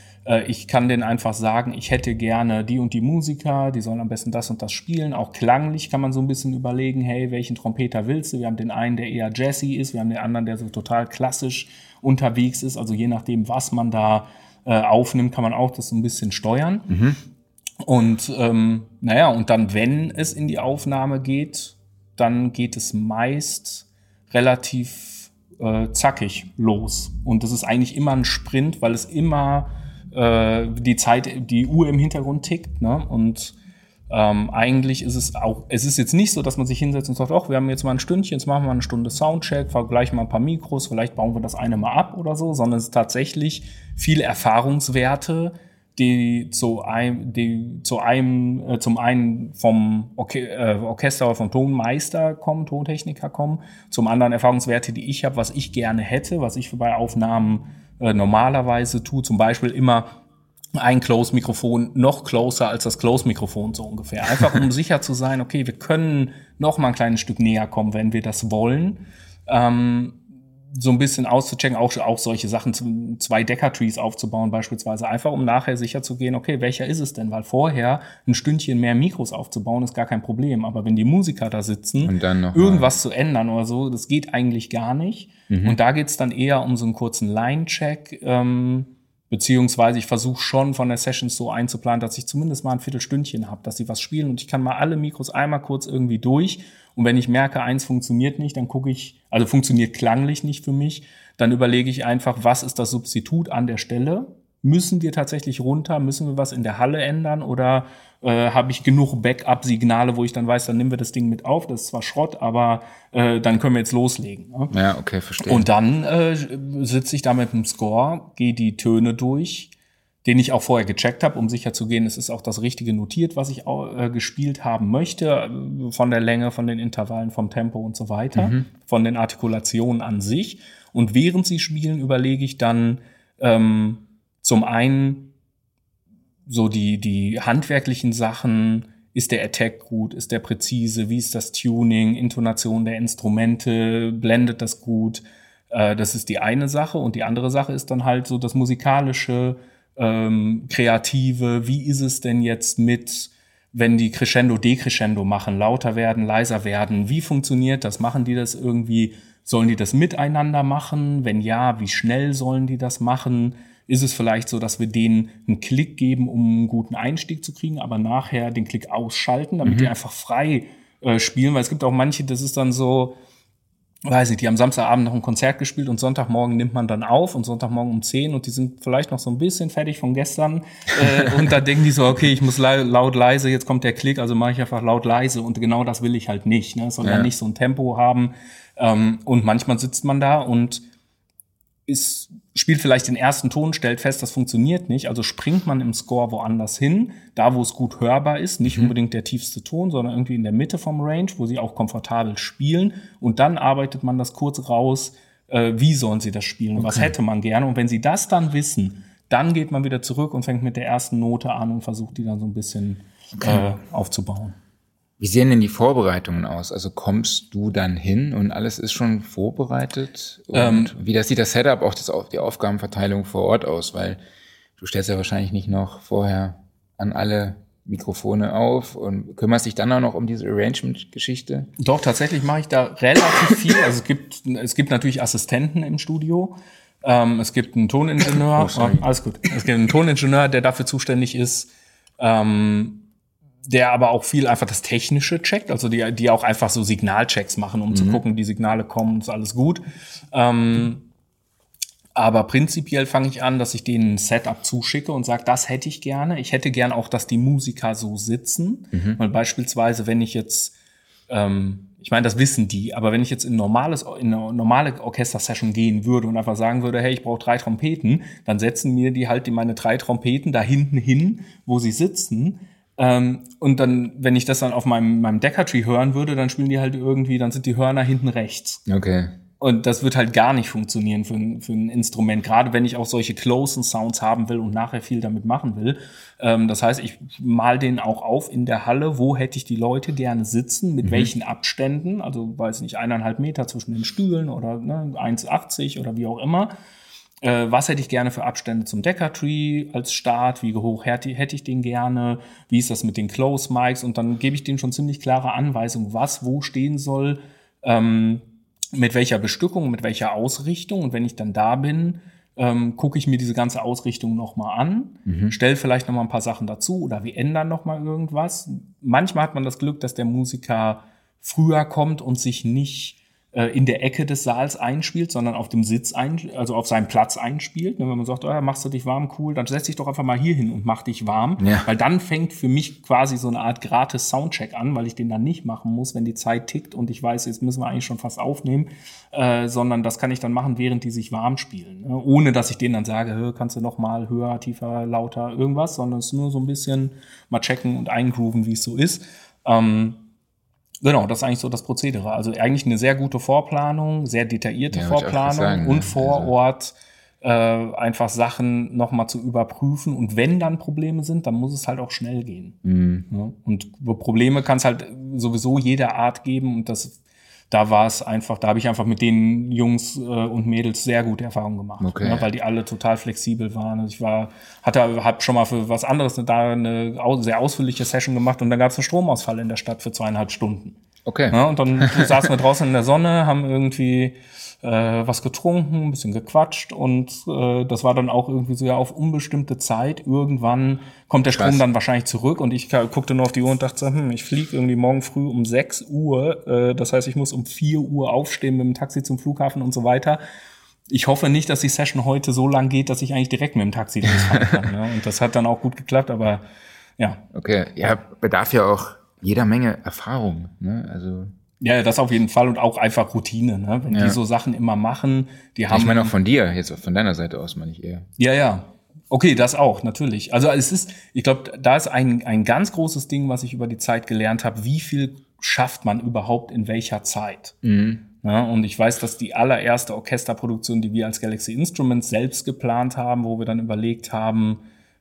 ich kann denen einfach sagen, ich hätte gerne die und die Musiker, die sollen am besten das und das spielen. Auch klanglich kann man so ein bisschen überlegen, hey, welchen Trompeter willst du? Wir haben den einen, der eher jazzy ist, wir haben den anderen, der so total klassisch unterwegs ist. Also je nachdem, was man da äh, aufnimmt, kann man auch das so ein bisschen steuern. Und ähm, naja, und dann, wenn es in die Aufnahme geht, dann geht es meist relativ äh, zackig los. Und das ist eigentlich immer ein Sprint, weil es immer äh, die Zeit, die Uhr im Hintergrund tickt. Ne? Und ähm, eigentlich ist es auch, es ist jetzt nicht so, dass man sich hinsetzt und sagt, ach, wir haben jetzt mal ein Stündchen, jetzt machen wir eine Stunde Soundcheck, vergleichen mal ein paar Mikros, vielleicht bauen wir das eine mal ab oder so, sondern es ist tatsächlich viele Erfahrungswerte, die zu einem, die zu einem, äh, zum einen vom Orche äh, Orchester oder vom Tonmeister kommen, Tontechniker kommen, zum anderen Erfahrungswerte, die ich habe, was ich gerne hätte, was ich bei Aufnahmen äh, normalerweise tue, zum Beispiel immer ein Close-Mikrofon noch closer als das Close-Mikrofon so ungefähr. Einfach um sicher zu sein, okay, wir können noch mal ein kleines Stück näher kommen, wenn wir das wollen. Ähm, so ein bisschen auszuchecken, auch, auch solche Sachen, zu- zwei Decker-Trees aufzubauen beispielsweise, einfach um nachher sicher zu gehen, okay, welcher ist es denn? Weil vorher ein Stündchen mehr Mikros aufzubauen, ist gar kein Problem. Aber wenn die Musiker da sitzen, Und dann noch mal- irgendwas zu ändern oder so, das geht eigentlich gar nicht. Und da geht's dann eher um so einen kurzen Line-Check, ähm, Beziehungsweise ich versuche schon von der Session so einzuplanen, dass ich zumindest mal ein Viertelstündchen habe, dass sie was spielen und ich kann mal alle Mikros einmal kurz irgendwie durch. Und wenn ich merke, eins funktioniert nicht, dann gucke ich, also funktioniert klanglich nicht für mich, dann überlege ich einfach, was ist das Substitut an der Stelle? Müssen wir tatsächlich runter? Müssen wir was in der Halle ändern? Oder äh, habe ich genug Backup-Signale, wo ich dann weiß, dann nehmen wir das Ding mit auf. Das ist zwar Schrott, aber äh, dann können wir jetzt loslegen. Ne? Ja, okay, verstehe. Und dann äh, sitze ich da mit dem Score, gehe die Töne durch, den ich auch vorher gecheckt habe, um sicher zu gehen, es ist auch das Richtige notiert, was ich auch, äh, gespielt haben möchte, äh, von der Länge, von den Intervallen, vom Tempo und so weiter, mhm. von den Artikulationen an sich. Und während sie spielen, überlege ich dann ähm, zum einen, so die, die handwerklichen Sachen, ist der Attack gut, ist der präzise, wie ist das Tuning, Intonation der Instrumente, blendet das gut. Äh, das ist die eine Sache. Und die andere Sache ist dann halt so das musikalische, ähm, kreative, wie ist es denn jetzt mit, wenn die Crescendo, Decrescendo machen, lauter werden, leiser werden, wie funktioniert das? Machen die das irgendwie, sollen die das miteinander machen? Wenn ja, wie schnell sollen die das machen? Ist es vielleicht so, dass wir denen einen Klick geben, um einen guten Einstieg zu kriegen, aber nachher den Klick ausschalten, damit mhm. die einfach frei äh, spielen, weil es gibt auch manche, das ist dann so, weiß nicht, die haben Samstagabend noch ein Konzert gespielt und Sonntagmorgen nimmt man dann auf und Sonntagmorgen um 10 und die sind vielleicht noch so ein bisschen fertig von gestern äh, und da denken die so, okay, ich muss laut leise, jetzt kommt der Klick, also mache ich einfach laut leise und genau das will ich halt nicht, ne? soll ja. nicht so ein Tempo haben ähm, und manchmal sitzt man da und ist, spielt vielleicht den ersten Ton, stellt fest, das funktioniert nicht, also springt man im Score woanders hin, da wo es gut hörbar ist, nicht mhm. unbedingt der tiefste Ton, sondern irgendwie in der Mitte vom Range, wo sie auch komfortabel spielen und dann arbeitet man das kurz raus, äh, wie sollen sie das spielen, okay. was hätte man gerne und wenn sie das dann wissen, dann geht man wieder zurück und fängt mit der ersten Note an und versucht die dann so ein bisschen okay. äh, aufzubauen. Wie sehen denn die Vorbereitungen aus? Also kommst du dann hin und alles ist schon vorbereitet? Und ähm, wie das sieht das Setup, auch das, die Aufgabenverteilung vor Ort aus? Weil du stellst ja wahrscheinlich nicht noch vorher an alle Mikrofone auf und kümmerst dich dann auch noch um diese Arrangement-Geschichte? Doch, tatsächlich mache ich da relativ viel. Also es gibt, es gibt natürlich Assistenten im Studio. Ähm, es gibt einen Toningenieur. Oh, oh, alles gut. Es gibt einen Toningenieur, der dafür zuständig ist, ähm, der aber auch viel einfach das Technische checkt, also die, die auch einfach so Signalchecks machen, um mhm. zu gucken, die Signale kommen, ist alles gut. Ähm, aber prinzipiell fange ich an, dass ich denen ein Setup zuschicke und sage, das hätte ich gerne. Ich hätte gern auch, dass die Musiker so sitzen. Mhm. Weil beispielsweise, wenn ich jetzt, ähm, ich meine, das wissen die, aber wenn ich jetzt in, normales, in eine normale Orchester-Session gehen würde und einfach sagen würde, hey, ich brauche drei Trompeten, dann setzen mir die halt die meine drei Trompeten da hinten hin, wo sie sitzen ähm, und dann, wenn ich das dann auf meinem, meinem Decker-Tree hören würde, dann spielen die halt irgendwie, dann sind die Hörner hinten rechts. Okay. Und das wird halt gar nicht funktionieren für ein, für ein Instrument, gerade wenn ich auch solche closen Sounds haben will und nachher viel damit machen will. Ähm, das heißt, ich mal den auch auf in der Halle, wo hätte ich die Leute gerne sitzen, mit mhm. welchen Abständen, also weiß nicht, eineinhalb Meter zwischen den Stühlen oder ne, 1,80 oder wie auch immer. Äh, was hätte ich gerne für Abstände zum Decker-Tree als Start? Wie hoch hätte ich den gerne? Wie ist das mit den Close Mics? Und dann gebe ich denen schon ziemlich klare Anweisungen, was wo stehen soll, ähm, mit welcher Bestückung, mit welcher Ausrichtung. Und wenn ich dann da bin, ähm, gucke ich mir diese ganze Ausrichtung nochmal an, mhm. stelle vielleicht nochmal ein paar Sachen dazu oder wir ändern nochmal irgendwas. Manchmal hat man das Glück, dass der Musiker früher kommt und sich nicht in der Ecke des Saals einspielt, sondern auf dem Sitz, ein, also auf seinem Platz einspielt. Wenn man sagt, oh, machst du dich warm, cool, dann setz dich doch einfach mal hier hin und mach dich warm. Ja. Weil dann fängt für mich quasi so eine Art gratis Soundcheck an, weil ich den dann nicht machen muss, wenn die Zeit tickt und ich weiß, jetzt müssen wir eigentlich schon fast aufnehmen, äh, sondern das kann ich dann machen, während die sich warm spielen. Ne? Ohne dass ich denen dann sage, kannst du noch mal höher, tiefer, lauter, irgendwas, sondern es ist nur so ein bisschen mal checken und eingrooven, wie es so ist. Ähm, Genau, das ist eigentlich so das Prozedere. Also eigentlich eine sehr gute Vorplanung, sehr detaillierte ja, Vorplanung sagen, und vor also. Ort äh, einfach Sachen nochmal zu überprüfen. Und wenn dann Probleme sind, dann muss es halt auch schnell gehen. Mhm. Ja? Und Probleme kann es halt sowieso jeder Art geben und das da war es einfach, da habe ich einfach mit den Jungs äh, und Mädels sehr gute Erfahrungen gemacht, okay. ne, weil die alle total flexibel waren. Also ich war, hatte, hab schon mal für was anderes da eine sehr ausführliche Session gemacht und dann gab es einen Stromausfall in der Stadt für zweieinhalb Stunden. Okay. Ja, und dann saßen wir draußen in der Sonne, haben irgendwie äh, was getrunken, ein bisschen gequatscht und äh, das war dann auch irgendwie so ja auf unbestimmte Zeit. Irgendwann kommt der Strom Krass. dann wahrscheinlich zurück und ich ka- guckte nur auf die Uhr und dachte, so, hm, ich fliege irgendwie morgen früh um 6 Uhr. Äh, das heißt, ich muss um 4 Uhr aufstehen mit dem Taxi zum Flughafen und so weiter. Ich hoffe nicht, dass die Session heute so lang geht, dass ich eigentlich direkt mit dem Taxi losfahren kann. ne? Und das hat dann auch gut geklappt, aber ja. Okay, ja, bedarf ja auch jeder Menge Erfahrung. Ne? Also Ja, das auf jeden Fall und auch einfach Routine, ne? Wenn Ja. die so Sachen immer machen, die haben. ich meine auch von dir, jetzt von deiner Seite aus meine ich eher. Ja, ja. Okay, das auch, natürlich. Also es ist, ich glaube, da ist ein, ein ganz großes Ding, was ich über die Zeit gelernt habe, wie viel schafft man überhaupt in welcher Zeit. Ja, und ich weiß, dass die allererste Orchesterproduktion, die wir als Galaxy Instruments selbst geplant haben, wo wir dann überlegt haben,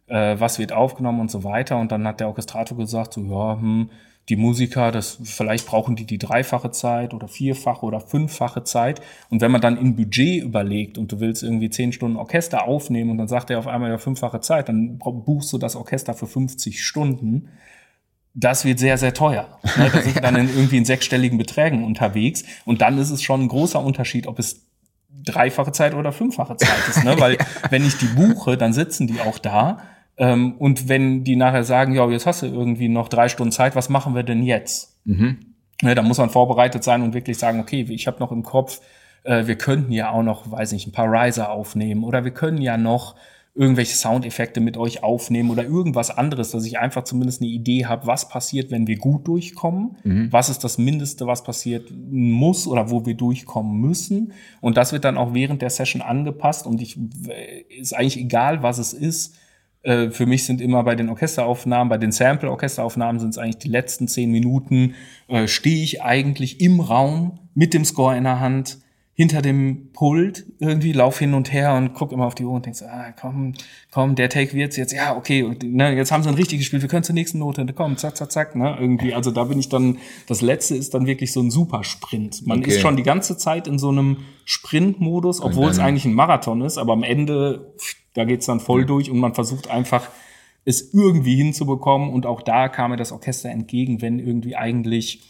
äh, was wird aufgenommen und so weiter. Und dann hat der Orchestrator gesagt, so ja, hm, die Musiker, das vielleicht brauchen die die dreifache Zeit oder vierfache oder fünffache Zeit. Und wenn man dann in Budget überlegt und du willst irgendwie zehn Stunden Orchester aufnehmen und dann sagt er auf einmal ja fünffache Zeit, dann buchst du das Orchester für 50 Stunden. Das wird sehr, sehr teuer. Ne, Da sind wir dann in irgendwie in sechsstelligen Beträgen unterwegs. Und dann ist es schon ein großer Unterschied, ob es dreifache Zeit oder fünffache Zeit ist. Ne? Weil wenn ich die buche, dann sitzen die auch da. Ähm, und wenn die nachher sagen, ja, jetzt hast du irgendwie noch drei Stunden Zeit, was machen wir denn jetzt? Ne, da muss man vorbereitet sein und wirklich sagen, okay, ich habe noch im Kopf, äh, wir könnten ja auch noch, weiß nicht, ein paar Riser aufnehmen oder wir können ja noch irgendwelche Soundeffekte mit euch aufnehmen oder irgendwas anderes, dass ich einfach zumindest eine Idee habe, was passiert, wenn wir gut durchkommen, was ist das Mindeste, was passiert muss oder wo wir durchkommen müssen. Und das wird dann auch während der Session angepasst und ich ist eigentlich egal, was es ist. Äh, Für mich sind immer bei den Orchesteraufnahmen, bei den Sample-Orchesteraufnahmen sind es eigentlich die letzten zehn Minuten, äh, stehe ich eigentlich im Raum mit dem Score in der Hand, hinter dem Pult, irgendwie lauf hin und her und guck immer auf die Uhr und denk so, ah, komm, komm, der Take wird's jetzt, ja, okay, und, ne, jetzt haben sie ein richtig gespielt, wir können zur nächsten Note, komm, zack, zack, zack, ne, irgendwie, also da bin ich dann, das letzte ist dann wirklich so ein Supersprint. Man Okay. ist schon die ganze Zeit in so einem Sprintmodus, obwohl es eigentlich ein Marathon ist, aber am Ende, da geht's dann voll durch und man versucht einfach, es irgendwie hinzubekommen. Und auch da kam mir das Orchester entgegen, wenn irgendwie eigentlich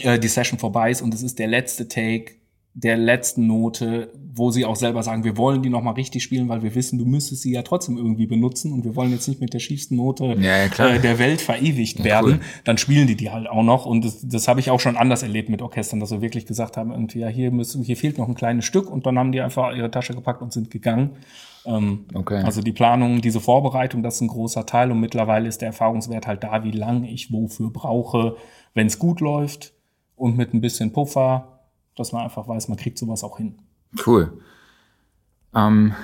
äh, die Session vorbei ist. Und es ist der letzte Take der letzten Note, wo sie auch selber sagen, wir wollen die noch mal richtig spielen, weil wir wissen, du müsstest sie ja trotzdem irgendwie benutzen. Und wir wollen jetzt nicht mit der schiefsten Note Ja, ja, äh, der Welt verewigt werden. cool. Dann spielen die die halt auch noch. Und das, das habe ich auch schon anders erlebt mit Orchestern, dass wir wirklich gesagt haben, irgendwie, ja, hier müssen, hier fehlt noch ein kleines Stück. Und dann haben die einfach ihre Tasche gepackt und sind gegangen. Ähm, Okay. Also die Planung, diese Vorbereitung, das ist ein großer Teil und mittlerweile ist der Erfahrungswert halt da, wie lange ich wofür brauche, wenn es gut läuft und mit ein bisschen Puffer, dass man einfach weiß, man kriegt sowas auch hin. Cool. Ähm,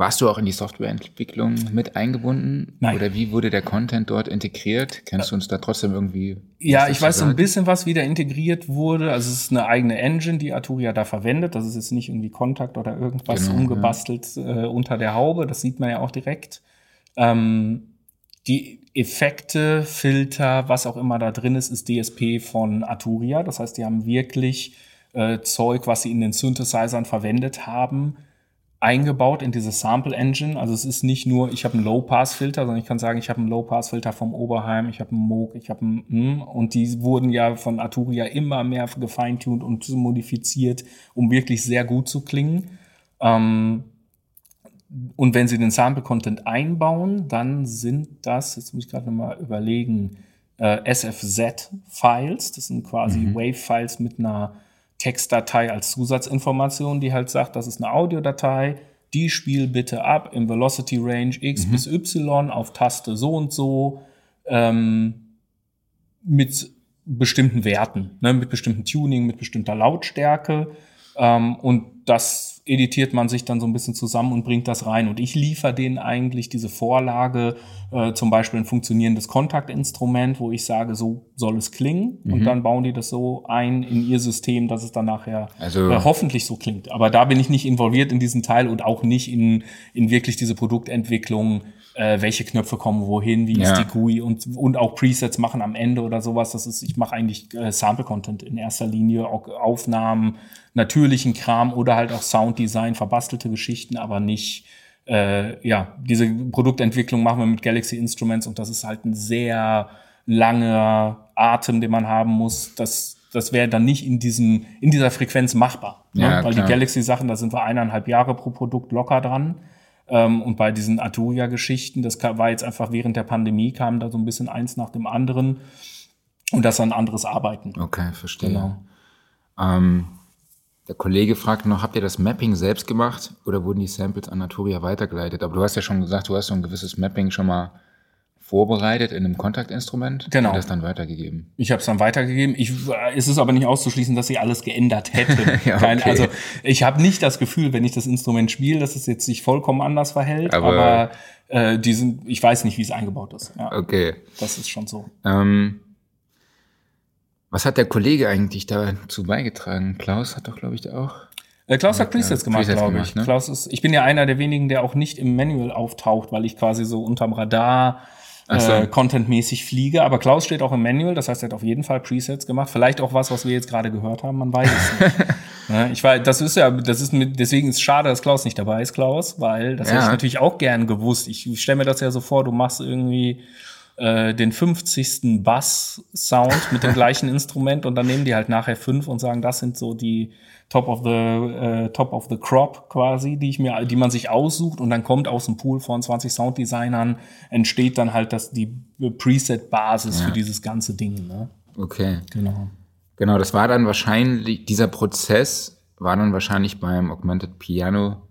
warst du auch in die Softwareentwicklung mit eingebunden? Nein. Oder wie wurde der Content dort integriert? Kannst du uns da trotzdem irgendwie. Ja, ich weiß so ein bisschen, was wieder integriert wurde. Also es ist eine eigene Engine, die Arturia da verwendet. Das ist jetzt nicht irgendwie Kontakt oder irgendwas Genau, umgebastelt äh, unter der Haube. Das sieht man ja auch direkt. Ähm, die Effekte, Filter, was auch immer da drin ist, ist DSP von Arturia. Das heißt, die haben wirklich äh, Zeug, was sie in den Synthesizern verwendet haben, eingebaut in diese Sample Engine. Also es ist nicht nur, ich habe einen Low-Pass-Filter, sondern ich kann sagen, ich habe einen Low-Pass-Filter vom Oberheim, ich habe einen Moog, ich habe einen mm, und die wurden ja von Arturia immer mehr gefeintuned und modifiziert, um wirklich sehr gut zu klingen. Ähm, und wenn Sie den Sample-Content einbauen, dann sind das, jetzt muss ich gerade nochmal überlegen, äh, SFZ-Files. Das sind quasi Wave-Files mit einer Textdatei als Zusatzinformation, die halt sagt, das ist eine Audiodatei, die spiel bitte ab im Velocity Range X bis Y auf Taste so und so ähm, mit bestimmten Werten, ne, mit bestimmten Tuning, mit bestimmter Lautstärke. Ähm, und das editiert man sich dann so ein bisschen zusammen und bringt das rein. Und ich liefere denen eigentlich diese Vorlage, äh, zum Beispiel ein funktionierendes Kontaktinstrument, wo ich sage, so soll es klingen. Und dann bauen die das so ein in ihr System, dass es dann nachher Also- äh, hoffentlich so klingt. Aber da bin ich nicht involviert in diesen Teil und auch nicht in, in wirklich diese Produktentwicklung, äh, welche Knöpfe kommen wohin, wie Ja. ist die GUI und, und auch Presets machen am Ende oder sowas. Das ist, ich mache eigentlich äh, Sample-Content in erster Linie, auch Aufnahmen, natürlichen Kram oder halt auch Sounddesign, verbastelte Geschichten, aber nicht äh, ja, diese Produktentwicklung machen wir mit Galaxy Instruments und das ist halt ein sehr langer Atem, den man haben muss. Das das wäre dann nicht in diesem, in dieser Frequenz machbar. Ne? Ja, Weil klar. die Galaxy-Sachen, da sind wir eineinhalb Jahre pro Produkt locker dran. Ähm, und bei diesen Arturia-Geschichten, das war jetzt einfach während der Pandemie, kam da so ein bisschen eins nach dem anderen. Und das ein anderes Arbeiten. Okay, verstehe. Genau. Ähm, der Kollege fragt noch, habt ihr das Mapping selbst gemacht oder wurden die Samples an Naturia weitergeleitet? Aber du hast ja schon gesagt, du hast so ein gewisses Mapping schon mal vorbereitet in einem Kontaktinstrument Genau. und das dann weitergegeben. Ich habe es dann weitergegeben. Ich, es ist aber nicht auszuschließen, dass ich alles geändert hätte. Ja, okay. also ich habe nicht das Gefühl, wenn ich das Instrument spiele, dass es jetzt sich vollkommen anders verhält. Aber- Aber, äh, die sind, ich weiß nicht, wie es eingebaut ist. Ja, Okay. Das ist schon so. Ähm, was hat der Kollege eigentlich dazu beigetragen? Klaus hat doch, glaube ich, auch. Äh, Klaus hat Presets gemacht, Presets glaube gemacht, ich. ne? Klaus ist, ich bin ja einer der wenigen, der auch nicht im Manual auftaucht, weil ich quasi so unterm Radar so. äh, contentmäßig fliege. Aber Klaus steht auch im Manual, das heißt, er hat auf jeden Fall Presets gemacht. Vielleicht auch was, was wir jetzt gerade gehört haben, man weiß es nicht. Ne, ich weiß, das ist ja, das ist mit, deswegen ist es schade, dass Klaus nicht dabei ist, Klaus, weil das Ja. hätte ich natürlich auch gern gewusst. Ich, ich stelle mir das ja so vor, du machst irgendwie äh, den 50. Bass-Sound mit dem gleichen Instrument und dann nehmen die halt nachher fünf und sagen, das sind so die Top of the äh, Top of the Crop quasi, die ich mir, die man sich aussucht und dann kommt aus dem Pool von 20 Sounddesignern entsteht dann halt das die Preset-Basis für dieses ganze Ding. Ne? Okay. Genau. Genau, das war dann wahrscheinlich, dieser Prozess war dann wahrscheinlich beim Augmented Piano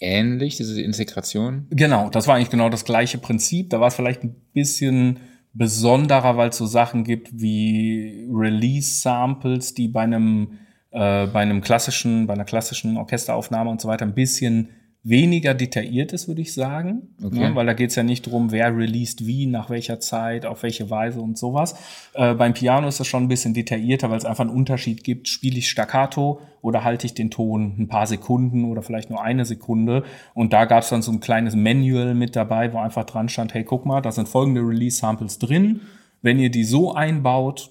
ähnlich, diese Integration. Genau, das war eigentlich genau das gleiche Prinzip. Da war es vielleicht ein bisschen besonderer, weil es so Sachen gibt wie Release-Samples, die bei einem, äh, bei einem klassischen, bei einer klassischen Orchesteraufnahme und so weiter ein bisschen weniger detailliert ist, würde ich sagen. Okay. Ja, weil da geht es ja nicht drum, wer released wie, nach welcher Zeit, auf welche Weise und sowas. Äh, beim Piano ist das schon ein bisschen detaillierter, weil es einfach einen Unterschied gibt. Spiele ich staccato oder halte ich den Ton ein paar Sekunden oder vielleicht nur eine Sekunde? Und da gab es dann so ein kleines Manual mit dabei, wo einfach dran stand, hey, guck mal, da sind folgende Release-Samples drin. Wenn ihr die so einbaut,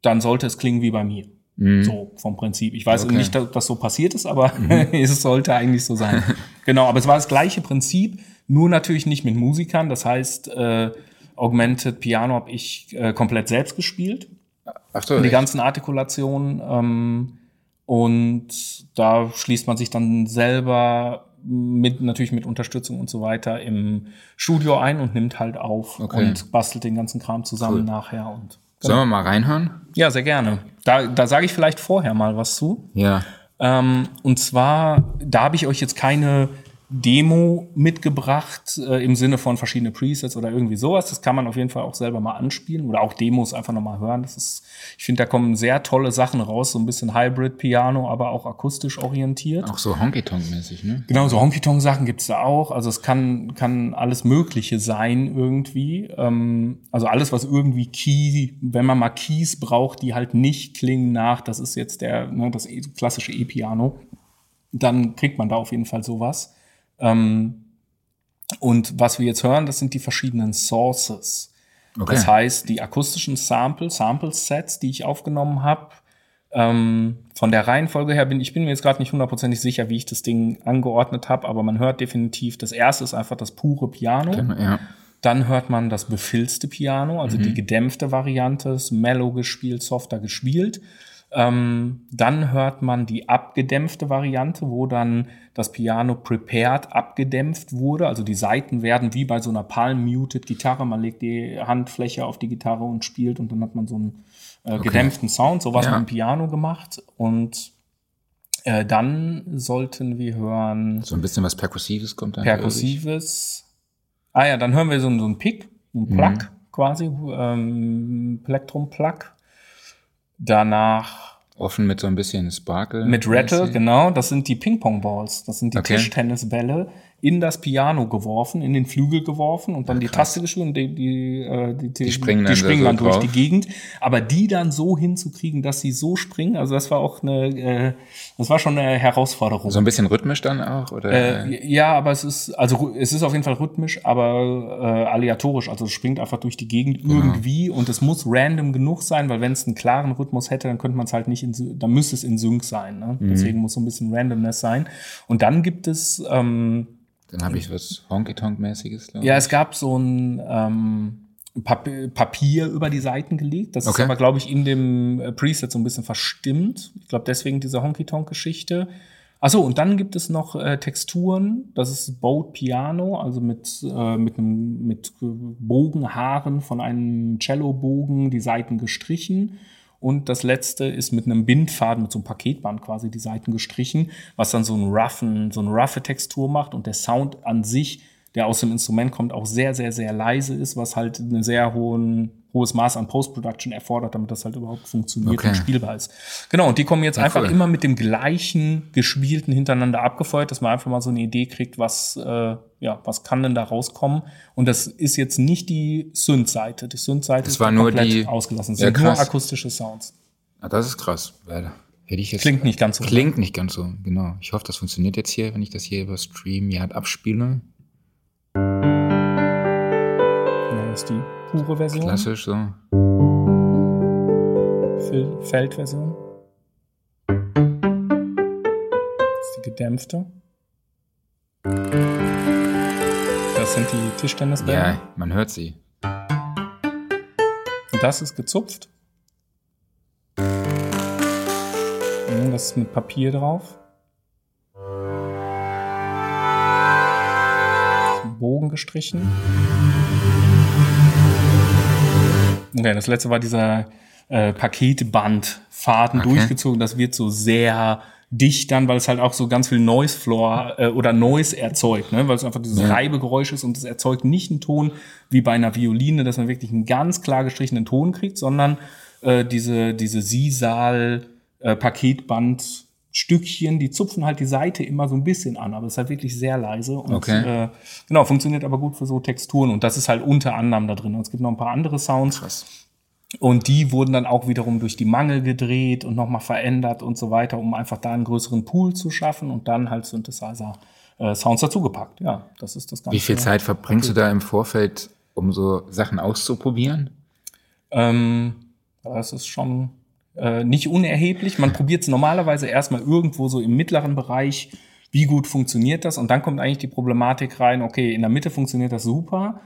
dann sollte es klingen wie bei mir. So vom Prinzip. Ich weiß Okay. nicht, ob das so passiert ist, aber es sollte eigentlich so sein. genau, aber es war das gleiche Prinzip, nur natürlich nicht mit Musikern. Das heißt, äh, Augmented Piano habe ich äh, komplett selbst gespielt. Ach so, Die echt? ganzen Artikulationen. Ähm, und da schließt man sich dann selber mit natürlich mit Unterstützung und so weiter im Studio ein und nimmt halt auf Okay. und bastelt den ganzen Kram zusammen Cool. nachher und Sollen wir mal reinhören? ja, sehr gerne. Da, da sage ich vielleicht vorher mal was zu. Ja. Ähm, und zwar, da habe ich euch jetzt keine Demo mitgebracht äh, im Sinne von verschiedene Presets oder irgendwie sowas. Das kann man auf jeden Fall auch selber mal anspielen oder auch Demos einfach nochmal hören. Das ist, ich finde, da kommen sehr tolle Sachen raus, so ein bisschen Hybrid-Piano, aber auch akustisch orientiert. Auch so Honky-Tonk-mäßig, ne? Genau, so Honky-Tonk-Sachen gibt's da auch. Also es kann, kann alles Mögliche sein irgendwie. Ähm, also alles, was irgendwie Key, wenn man mal Keys braucht, die halt nicht klingen nach, das ist jetzt der, ne, das e- klassische E-Piano, dann kriegt man da auf jeden Fall sowas. Ähm, und was wir jetzt hören, das sind die verschiedenen Sources. Okay. Das heißt, die akustischen Sample, Sample-Sets, die ich aufgenommen habe, ähm, von der Reihenfolge her bin ich bin mir jetzt gerade nicht hundertprozentig sicher, wie ich das Ding angeordnet habe, aber man hört definitiv, das erste ist einfach das pure Piano. Ja. Dann hört man das befilzte Piano, also Mhm. die gedämpfte Variante, mellow gespielt, softer gespielt. Ähm, dann hört man die abgedämpfte Variante, wo dann das Piano prepared abgedämpft wurde. Also die Saiten werden wie bei so einer Palm-muted Gitarre. Man legt die Handfläche auf die Gitarre und spielt und dann hat man so einen äh, gedämpften Sound. So was Ja. mit dem Piano gemacht. Und äh, dann sollten wir hören So ein bisschen was Perkussives kommt dann. Perkussives. Ah ja, dann hören wir so, einen- so einen Pick, einen Mhm. Plug quasi, ähm, Plektrum-Plug. Danach Offen mit so ein bisschen Sparkle. mit Rattle, mäßig. genau, das sind die Ping-Pong-Balls. Das sind die Okay. Tischtennisbälle in das Piano geworfen, in den Flügel geworfen und dann die Taste gespielt und die, die, äh, die, die, springen dann die springen da dann so durch drauf. die Gegend. Aber die dann so hinzukriegen, dass sie so springen, also das war auch eine, äh, das war schon eine Herausforderung. So ein bisschen rhythmisch dann auch? Oder? Äh, ja, aber es ist, also es ist auf jeden Fall rhythmisch, aber äh, aleatorisch. Also es springt einfach durch die Gegend irgendwie und es muss random genug sein, weil wenn es einen klaren Rhythmus hätte, dann könnte man es halt nicht in, dann müsste es in Sync sein. Ne? Deswegen muss so ein bisschen Randomness sein. Und dann gibt es, ähm, dann habe ich was Honky-Tonk-mäßiges, glaube ja, es gab so ein, ähm, Pap Papier über die Seiten gelegt. Das Okay. ist aber, glaube ich, in dem äh, Preset so ein bisschen verstimmt. Ich glaube, deswegen diese Honky-Tonk-Geschichte. Achso, und dann gibt es noch äh, Texturen. Das ist Bowed Piano, also mit, äh, mit, einem, mit Bogenhaaren von einem Cello-Bogen die Seiten gestrichen. Und das letzte ist mit einem Bindfaden, mit so einem Paketband quasi die Seiten gestrichen, was dann so, einen roughen, so eine roughe Textur macht und der Sound an sich, der aus dem Instrument kommt, auch sehr, sehr, sehr leise ist, was halt ein sehr hohen, hohes Maß an Post-Production erfordert, damit das halt überhaupt funktioniert Okay. und spielbar ist. Genau, und die kommen jetzt einfach cool. immer mit dem gleichen gespielten hintereinander abgefeuert, dass man einfach mal so eine Idee kriegt, was, äh, ja, was kann denn da rauskommen. Und das ist jetzt nicht die Synth-Seite. Die Synth-Seite ist war nur komplett die- ausgelassen. Es Ja, sind nur akustische Sounds. Ah, das ist krass. Hätte ich jetzt Klingt nicht ganz so. Klingt nicht ganz so, genau. Ich hoffe, das funktioniert jetzt hier, wenn ich das hier über Stream ja abspiele. Ja, das ist die pure Version. Klassisch so. Fel- Feldversion. Das ist die gedämpfte. Das sind die Tischtennisbälle. Ja, man hört sie. Und das ist gezupft. Mhm, Das ist mit Papier drauf. Bogen gestrichen. Okay, das letzte war dieser äh, Paketbandfaden Okay. durchgezogen. Das wird so sehr dicht dann, weil es halt auch so ganz viel Noise Floor äh, oder Noise erzeugt, ne? weil es einfach dieses Ja. Reibegeräusch ist und es erzeugt nicht einen Ton wie bei einer Violine, dass man wirklich einen ganz klar gestrichenen Ton kriegt, sondern äh, diese diese Sisal äh, Paketband Stückchen, die zupfen halt die Seite immer so ein bisschen an, aber es ist halt wirklich sehr leise und Okay. äh, genau funktioniert aber gut für so Texturen und das ist halt unter anderem da drin. Und es gibt noch ein paar andere Sounds. Krass. Und die wurden dann auch wiederum durch die Mangel gedreht und nochmal verändert und so weiter, um einfach da einen größeren Pool zu schaffen und dann halt Synthesizer-Sounds dazugepackt. Ja, das ist das Ganze. Wie viel Zeit verbringst du da im Vorfeld, um so Sachen auszuprobieren? Ähm, das ist schon äh, nicht unerheblich. Man probiert es normalerweise erstmal irgendwo so im mittleren Bereich, wie gut funktioniert das? Und dann kommt eigentlich die Problematik rein, okay, in der Mitte funktioniert das super.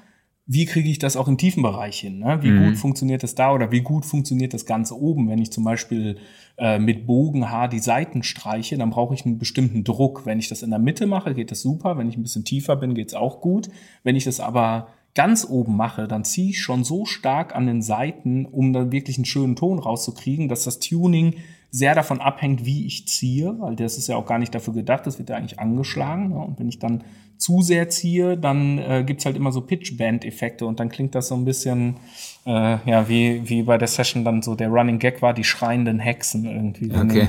Wie kriege ich das auch im tiefen Bereich hin? Ne? Wie gut funktioniert das da oder wie gut funktioniert das Ganze oben? Wenn ich zum Beispiel äh, mit Bogenhaar die Seiten streiche, dann brauche ich einen bestimmten Druck. Wenn ich das in der Mitte mache, geht das super. Wenn ich ein bisschen tiefer bin, geht's auch gut. Wenn ich das aber ganz oben mache, dann ziehe ich schon so stark an den Seiten, um dann wirklich einen schönen Ton rauszukriegen, dass das Tuning sehr davon abhängt, wie ich ziehe, weil das ist ja auch gar nicht dafür gedacht, das wird ja eigentlich angeschlagen. Ne? Und wenn ich dann zu sehr ziehe, dann äh, gibt's halt immer so Pitch-Band-Effekte und dann klingt das so ein bisschen, äh, ja, wie, wie bei der Session dann so der Running Gag war, die schreienden Hexen irgendwie. Okay.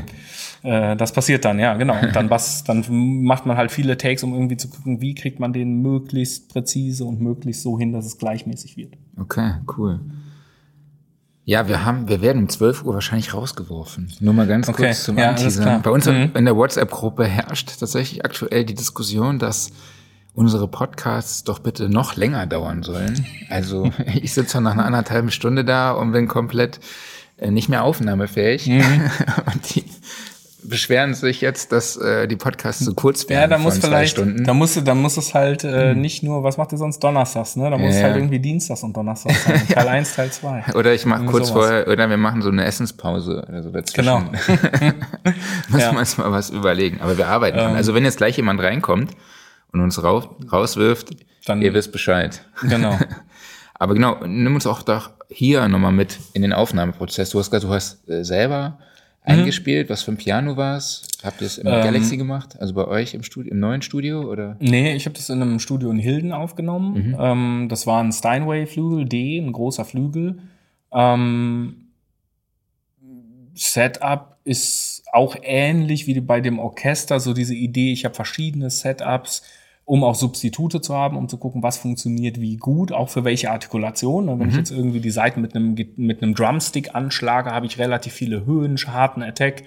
Äh, das passiert dann, ja, genau. Und dann, was, dann macht man halt viele Takes, um irgendwie zu gucken, wie kriegt man den möglichst präzise und möglichst so hin, dass es gleichmäßig wird. Okay, cool. Ja, wir haben, wir werden um 12 Uhr wahrscheinlich rausgeworfen. Nur mal ganz Okay, kurz zum ja, Anteasern. Bei uns Mhm. in der WhatsApp-Gruppe herrscht tatsächlich aktuell die Diskussion, dass unsere Podcasts doch bitte noch länger dauern sollen. Also ich sitze nach einer anderthalben Stunde da und bin komplett äh, nicht mehr aufnahmefähig. Mhm. und die beschweren sich jetzt, dass äh, die Podcasts zu kurz werden Ja, da muss vielleicht, Stunden. da muss, da muss es halt äh, nicht nur, was macht ihr sonst donnerstags, ne? Da muss es Ja, halt ja. irgendwie dienstags und donnerstags sein. Teil 1, Teil 2. Oder ich mache kurz sowas. vorher, oder wir machen so eine Essenspause oder so dazwischen. Genau. Muss Ja. man uns mal was überlegen. Aber wir arbeiten dran. Ähm. Also wenn jetzt gleich jemand reinkommt und uns raus, rauswirft, Dann- ihr wisst Bescheid. Genau. Aber genau, nimm uns auch doch hier nochmal mit in den Aufnahmeprozess. Du hast gesagt, du hast äh, selber. Eingespielt. Was für ein Piano war's? Habt ihr es im Ähm. Galaxy gemacht? Also bei euch im Studio, im neuen Studio oder? Nee, ich habe das in einem Studio in Hilden aufgenommen. Ähm, das war ein Steinway-Flügel D, ein großer Flügel. Ähm, Setup ist auch ähnlich wie bei dem Orchester, so diese Idee, ich habe verschiedene Setups, um auch Substitute zu haben, um zu gucken, was funktioniert wie gut, auch für welche Artikulation. Ne, Wenn ich jetzt irgendwie die Seiten mit einem, mit einem Drumstick anschlage, habe ich relativ viele Höhen, harten Attack,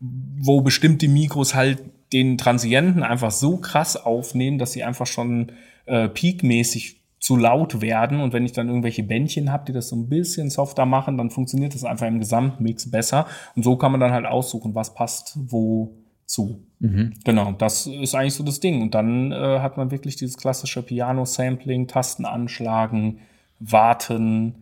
wo bestimmte Mikros halt den Transienten einfach so krass aufnehmen, dass sie einfach schon äh, peakmäßig zu laut werden. Und wenn ich dann irgendwelche Bändchen habe, die das so ein bisschen softer machen, dann funktioniert das einfach im Gesamtmix besser. Und so kann man dann halt aussuchen, was passt wo zu. Genau, das ist eigentlich so das Ding. Und dann äh, hat man wirklich dieses klassische Piano-Sampling, Tasten anschlagen, warten,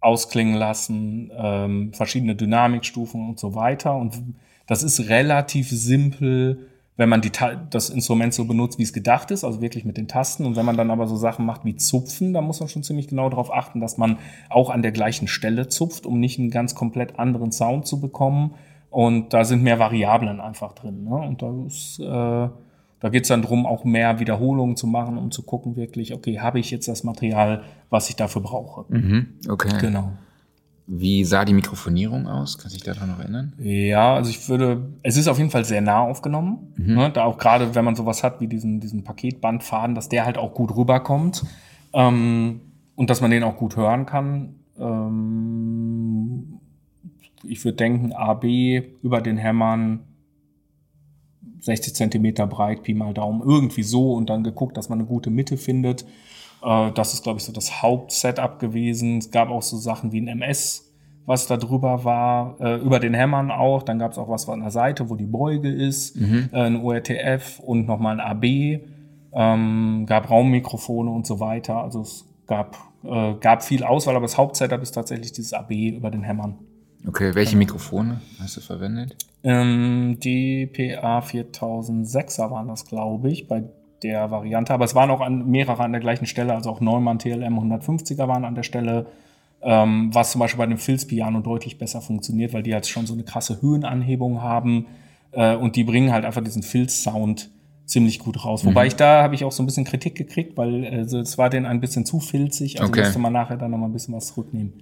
ausklingen lassen, ähm, verschiedene Dynamikstufen und so weiter. Und das ist relativ simpel, wenn man die, das Instrument so benutzt, wie es gedacht ist, also wirklich mit den Tasten. Und wenn man dann aber so Sachen macht wie Zupfen, dann muss man schon ziemlich genau darauf achten, dass man auch an der gleichen Stelle zupft, um nicht einen ganz komplett anderen Sound zu bekommen. Und da sind mehr Variablen einfach drin. Ne? Und da ist, äh, da geht es dann drum, auch mehr Wiederholungen zu machen, um zu gucken, wirklich, okay, habe ich jetzt das Material, was ich dafür brauche. Mhm, okay. Genau. Wie sah die Mikrofonierung aus? Kann sich daran noch erinnern? Ja, also ich würde, es ist auf jeden Fall sehr nah aufgenommen. Mhm. Ne? Da auch gerade, wenn man sowas hat wie diesen, diesen Paketbandfaden, dass der halt auch gut rüberkommt ähm, und dass man den auch gut hören kann. Ähm, ich würde denken, AB über den Hämmern 60 Zentimeter breit, Pi mal Daumen, irgendwie so und dann geguckt, dass man eine gute Mitte findet. Äh, das ist, glaube ich, so das Hauptsetup gewesen. Es gab auch so Sachen wie ein MS, was da drüber war, äh, über den Hämmern auch. Dann gab es auch was an der Seite, wo die Beuge ist, Mhm. äh, ein ORTF und nochmal ein AB. Ähm, gab Raummikrofone und so weiter. Also es gab, äh, gab viel Auswahl, aber das Hauptsetup ist tatsächlich dieses AB über den Hämmern. Okay, welche Mikrofone hast du verwendet? Ähm, die PA 4006er waren das, glaube ich, bei der Variante. Aber es waren auch an, mehrere an der gleichen Stelle, also auch Neumann TLM 150er waren an der Stelle, ähm, was zum Beispiel bei dem Filz Piano deutlich besser funktioniert, weil die jetzt schon so eine krasse Höhenanhebung haben äh, und die bringen halt einfach diesen Filz-Sound ziemlich gut raus. Wobei ich da habe ich auch so ein bisschen Kritik gekriegt, weil äh, es war denen ein bisschen zu filzig, also Okay. musste man nachher dann noch mal ein bisschen was zurücknehmen.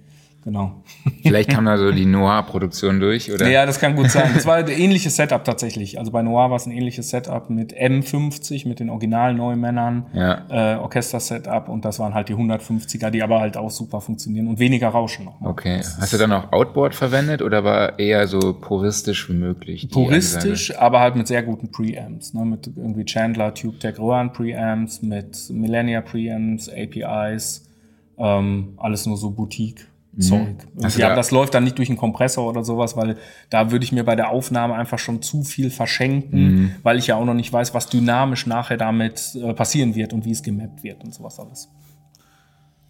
Genau. Vielleicht kam da so die Noir-Produktion durch, oder? Ja, das kann gut sein. Das war ein ähnliches Setup tatsächlich. Also bei Noir war es ein ähnliches Setup mit M50, mit den originalen Neumännern, Ja. äh, Orchester-Setup und das waren halt die 150er, die aber halt auch super funktionieren und weniger Rauschen noch. Okay. Hast du dann auch Outboard verwendet oder war eher so puristisch wie möglich? Puristisch, aber halt mit sehr guten Preamps, ne? mit irgendwie Chandler Tube Tech Rohan Preamps, mit Millennia Preamps, APIs, ähm, alles nur so Boutique. Zeug. Du ja, da- das läuft dann nicht durch einen Kompressor oder sowas, weil da würde ich mir bei der Aufnahme einfach schon zu viel verschenken, Mhm. weil ich ja auch noch nicht weiß, was dynamisch nachher damit äh, passieren wird und wie es gemappt wird und sowas alles.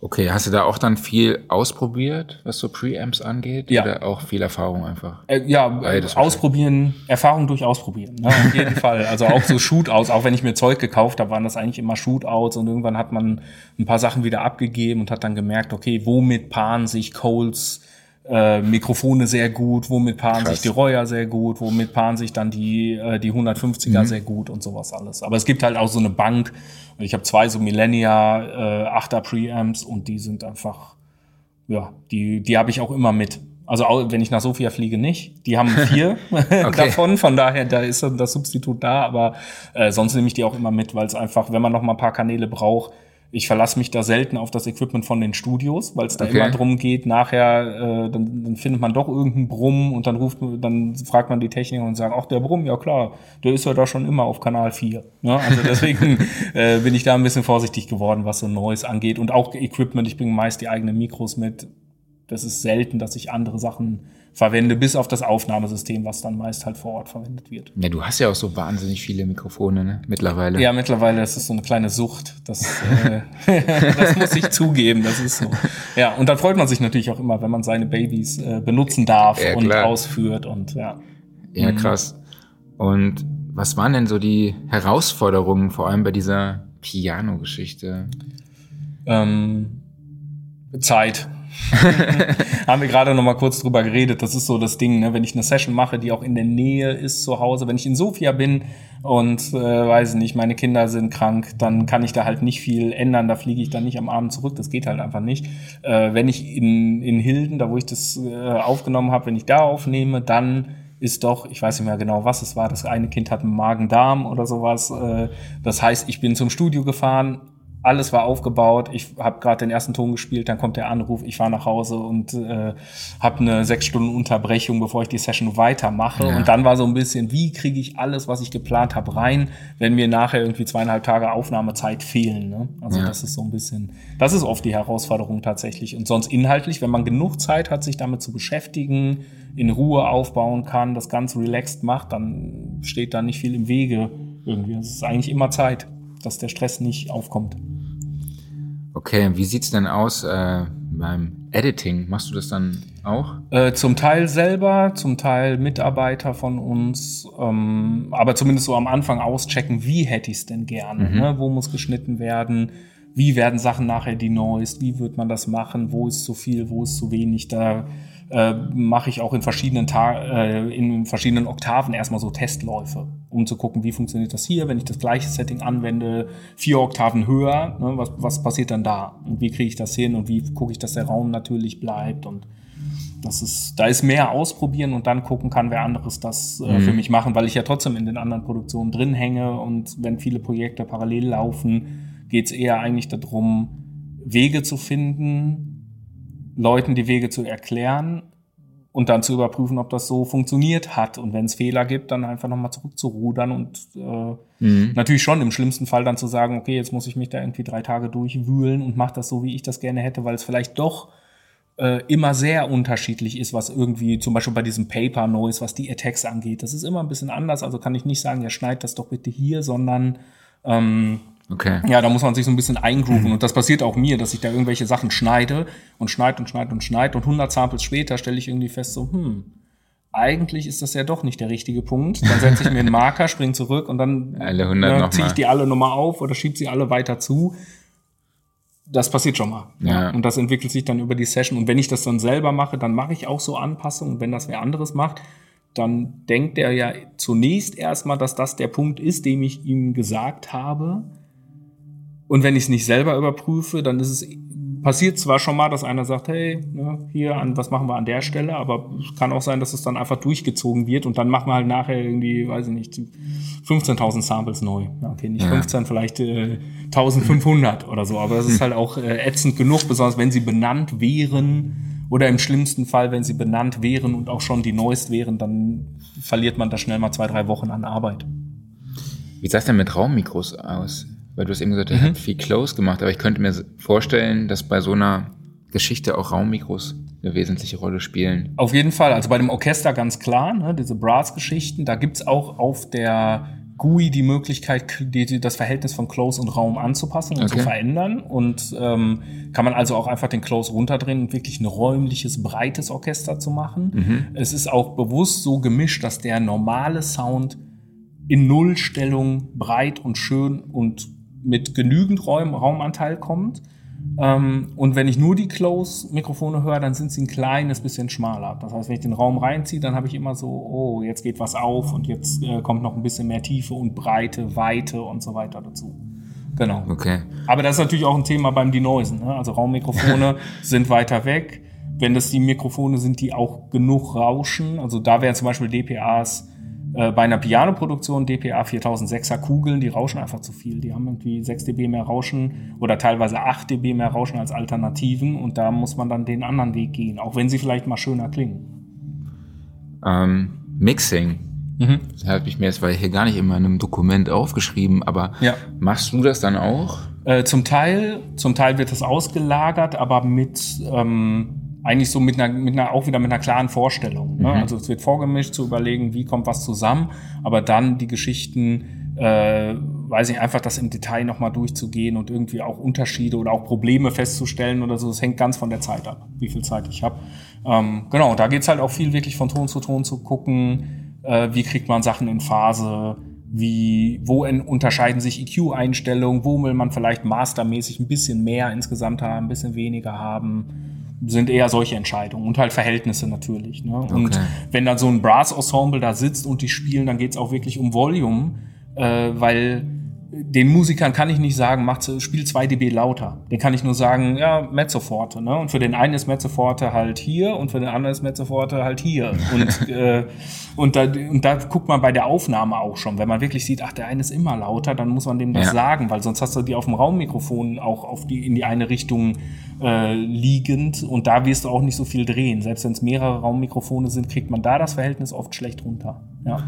Okay, hast du da auch dann viel ausprobiert, was so Preamps angeht? Ja. Oder auch viel Erfahrung einfach? Äh, ja, Beides äh, ausprobieren, Erfahrung durch Ausprobieren. Ne? Auf jeden Fall. Also auch so Shootouts, auch wenn ich mir Zeug gekauft habe, waren das eigentlich immer Shootouts und irgendwann hat man ein paar Sachen wieder abgegeben und hat dann gemerkt, okay, womit paaren sich Coles äh, Mikrofone sehr gut, womit paaren Krass. sich die Reuer sehr gut, womit paaren sich dann die, äh, die 150er sehr gut und sowas alles. Aber es gibt halt auch so eine Bank. Ich habe zwei so Millennia äh, 8er Preamps und die sind einfach ja, die, die habe ich auch immer mit. Also auch, wenn ich nach Sofia fliege, nicht. Die haben vier davon, von daher, da ist dann das Substitut da, aber äh, sonst nehme ich die auch immer mit, weil es einfach, wenn man noch mal ein paar Kanäle braucht, ich verlasse mich da selten auf das Equipment von den Studios, weil es da Okay. immer drum geht, nachher, äh, dann, dann findet man doch irgendeinen Brumm und dann ruft, dann fragt man die Techniker und sagt, ach, der Brumm, ja klar, der ist ja da schon immer auf Kanal 4. Ne? Also deswegen äh, bin ich da ein bisschen vorsichtig geworden, was so Neues angeht. Und auch Equipment, ich bringe meist die eigenen Mikros mit. Das ist selten, dass ich andere Sachen verwende, bis auf das Aufnahmesystem, was dann meist halt vor Ort verwendet wird. Ja, du hast ja auch so wahnsinnig viele Mikrofone, ne? Mittlerweile. Ja, mittlerweile ist es so eine kleine Sucht. Das, äh, das muss ich zugeben, das ist so. Ja, und dann freut man sich natürlich auch immer, wenn man seine Babys äh, benutzen darf Ja, und ausführt und ja. Ja, krass. Und was waren denn so die Herausforderungen, vor allem bei dieser Piano-Geschichte? Ähm, Zeit. Haben wir gerade noch mal kurz drüber geredet. Das ist so das Ding, ne? wenn ich eine Session mache, die auch in der Nähe ist zu Hause. Wenn ich in Sofia bin und äh, weiß nicht, meine Kinder sind krank, dann kann ich da halt nicht viel ändern. Da fliege ich dann nicht am Abend zurück. Das geht halt einfach nicht. Äh, wenn ich in, in Hilden, da wo ich das äh, aufgenommen habe, wenn ich da aufnehme, dann ist doch, ich weiß nicht mehr genau, was es war. Das eine Kind hat einen Magen-Darm oder sowas. Äh, das heißt, ich bin zum Studio gefahren, alles war aufgebaut. Ich habe gerade den ersten Ton gespielt, dann kommt der Anruf, ich fahre nach Hause und äh, habe eine sechs Stunden Unterbrechung, bevor ich die Session weitermache. Ja. Und dann war so ein bisschen, wie kriege ich alles, was ich geplant habe, rein, wenn mir nachher irgendwie zweieinhalb Tage Aufnahmezeit fehlen. Ne? Also Ja. das ist so ein bisschen, das ist oft die Herausforderung tatsächlich. Und sonst inhaltlich, wenn man genug Zeit hat, sich damit zu beschäftigen, in Ruhe aufbauen kann, das ganz relaxed macht, dann steht da nicht viel im Wege irgendwie. Es ist eigentlich immer Zeit, dass der Stress nicht aufkommt. Okay, wie sieht's denn aus äh, beim Editing? Machst du das dann auch? Äh, zum Teil selber, zum Teil Mitarbeiter von uns, ähm, aber zumindest so am Anfang auschecken, wie hätte ich es denn gerne? Ne? Wo muss geschnitten werden? Wie werden Sachen nachher die neuest? Wie wird man das machen? Wo ist zu viel? Wo ist zu wenig? Da äh, mache ich auch in verschiedenen Ta äh, in verschiedenen Oktaven erstmal so Testläufe, um zu gucken, wie funktioniert das hier, wenn ich das gleiche Setting anwende, vier Oktaven höher, ne, was, was passiert dann da? Und wie kriege ich das hin und wie gucke ich, dass der Raum natürlich bleibt? Und das ist, da ist mehr ausprobieren und dann gucken kann, wer anderes das äh, für mich machen, weil ich ja trotzdem in den anderen Produktionen drin hänge. Und wenn viele Projekte parallel laufen, geht es eher eigentlich darum, Wege zu finden, Leuten die Wege zu erklären und dann zu überprüfen, ob das so funktioniert hat. Und wenn es Fehler gibt, dann einfach nochmal zurückzurudern und äh, natürlich schon im schlimmsten Fall dann zu sagen, okay, jetzt muss ich mich da irgendwie drei Tage durchwühlen und mache das so, wie ich das gerne hätte, weil es vielleicht doch äh, immer sehr unterschiedlich ist, was irgendwie zum Beispiel bei diesem Paper Noise, was die Attacks angeht. Das ist immer ein bisschen anders. Also kann ich nicht sagen, ja, schneid das doch bitte hier, sondern ähm, Okay. ja, da muss man sich so ein bisschen eingrooven. Und das passiert auch mir, dass ich da irgendwelche Sachen schneide und schneide und schneide und schneide. Und 100 Samples später stelle ich irgendwie fest, so, hm, eigentlich ist das ja doch nicht der richtige Punkt. Dann setze ich mir einen Marker, spring zurück und dann Alle 100 noch ziehe ich die alle nochmal auf oder schiebe sie alle weiter zu. Das passiert schon mal. Ja. Und das entwickelt sich dann über die Session. Und wenn ich das dann selber mache, dann mache ich auch so Anpassungen. Und wenn das wer anderes macht, dann denkt er ja zunächst erstmal, dass das der Punkt ist, den ich ihm gesagt habe. Und wenn ich es nicht selber überprüfe, dann ist es passiert zwar schon mal, dass einer sagt, hey, ne, hier an was machen wir an der Stelle, aber es kann auch sein, dass es dann einfach durchgezogen wird und dann machen wir halt nachher irgendwie, weiß ich nicht, 15.000 Samples neu. Ja, okay, nicht Ja. 15, vielleicht äh, 1500 oder so, aber das ist halt auch äh, ätzend genug, besonders wenn sie benannt wären oder im schlimmsten Fall, wenn sie benannt wären und auch schon die neuest wären, dann verliert man da schnell mal zwei, drei Wochen an Arbeit. Wie sah es denn mit Raummikros aus? Weil du hast eben gesagt, ihr Mhm. habt viel Close gemacht, aber ich könnte mir vorstellen, dass bei so einer Geschichte auch Raummikros eine wesentliche Rolle spielen. Auf jeden Fall, also bei dem Orchester ganz klar, ne, diese Brass-Geschichten, da gibt's auch auf der GUI die Möglichkeit, die, das Verhältnis von Close und Raum anzupassen und Okay. zu verändern. Und ähm, kann man also auch einfach den Close runterdrehen und wirklich ein räumliches, breites Orchester zu machen. Es ist auch bewusst so gemischt, dass der normale Sound in Nullstellung breit und schön und mit genügend Raum, Raumanteil kommt. Ähm, und wenn ich nur die Close-Mikrofone höre, dann sind sie ein kleines bisschen schmaler. Das heißt, wenn ich den Raum reinziehe, dann habe ich immer so, oh, jetzt geht was auf und jetzt äh, kommt noch ein bisschen mehr Tiefe und Breite, Weite und so weiter dazu. Genau. Okay. Aber das ist natürlich auch ein Thema beim Denoisen. Ne? Also Raummikrofone sind weiter weg. Wenn das die Mikrofone sind, die auch genug rauschen, also da wären zum Beispiel DPAs äh, bei einer Piano-Produktion DPA 4006er Kugeln, die rauschen einfach zu viel. Die haben irgendwie 6 dB mehr Rauschen oder teilweise 8 dB mehr Rauschen als Alternativen und da muss man dann den anderen Weg gehen, auch wenn sie vielleicht mal schöner klingen. Ähm, Mixing. Mhm. Das habe ich mir jetzt weil hier gar nicht in meinem Dokument aufgeschrieben, aber Ja. machst du das dann auch? Äh, zum Teil, zum Teil wird es ausgelagert, aber mit ähm, eigentlich so mit einer, mit einer, auch wieder mit einer klaren Vorstellung. Ne? Also es wird vorgemischt, zu überlegen, wie kommt was zusammen, aber dann die Geschichten, äh, weiß ich einfach, das im Detail nochmal durchzugehen und irgendwie auch Unterschiede oder auch Probleme festzustellen oder so. Das hängt ganz von der Zeit ab, wie viel Zeit ich habe. Ähm, genau, da geht's halt auch viel wirklich von Ton zu Ton zu gucken, äh, wie kriegt man Sachen in Phase, wie, wo en- unterscheiden sich EQ-Einstellungen, wo will man vielleicht mastermäßig ein bisschen mehr insgesamt haben, ein bisschen weniger haben, sind eher solche Entscheidungen und halt Verhältnisse natürlich. Ne? Und Okay. wenn dann so ein Brass-Ensemble da sitzt und die spielen, dann geht's auch wirklich um Volume, äh, weil den Musikern kann ich nicht sagen, macht, spiel 2 dB lauter. Den kann ich nur sagen, ja, Mezzoforte. Ne? Und für den einen ist Mezzoforte halt hier und für den anderen ist Mezzoforte halt hier. Und, äh, und, da, und da guckt man bei der Aufnahme auch schon. Wenn man wirklich sieht, ach, der eine ist immer lauter, dann muss man dem das Ja. sagen, weil sonst hast du die auf dem Raummikrofon auch auf die, in die eine Richtung äh, liegend und da wirst du auch nicht so viel drehen. Selbst wenn es mehrere Raummikrofone sind, kriegt man da das Verhältnis oft schlecht runter. Ja.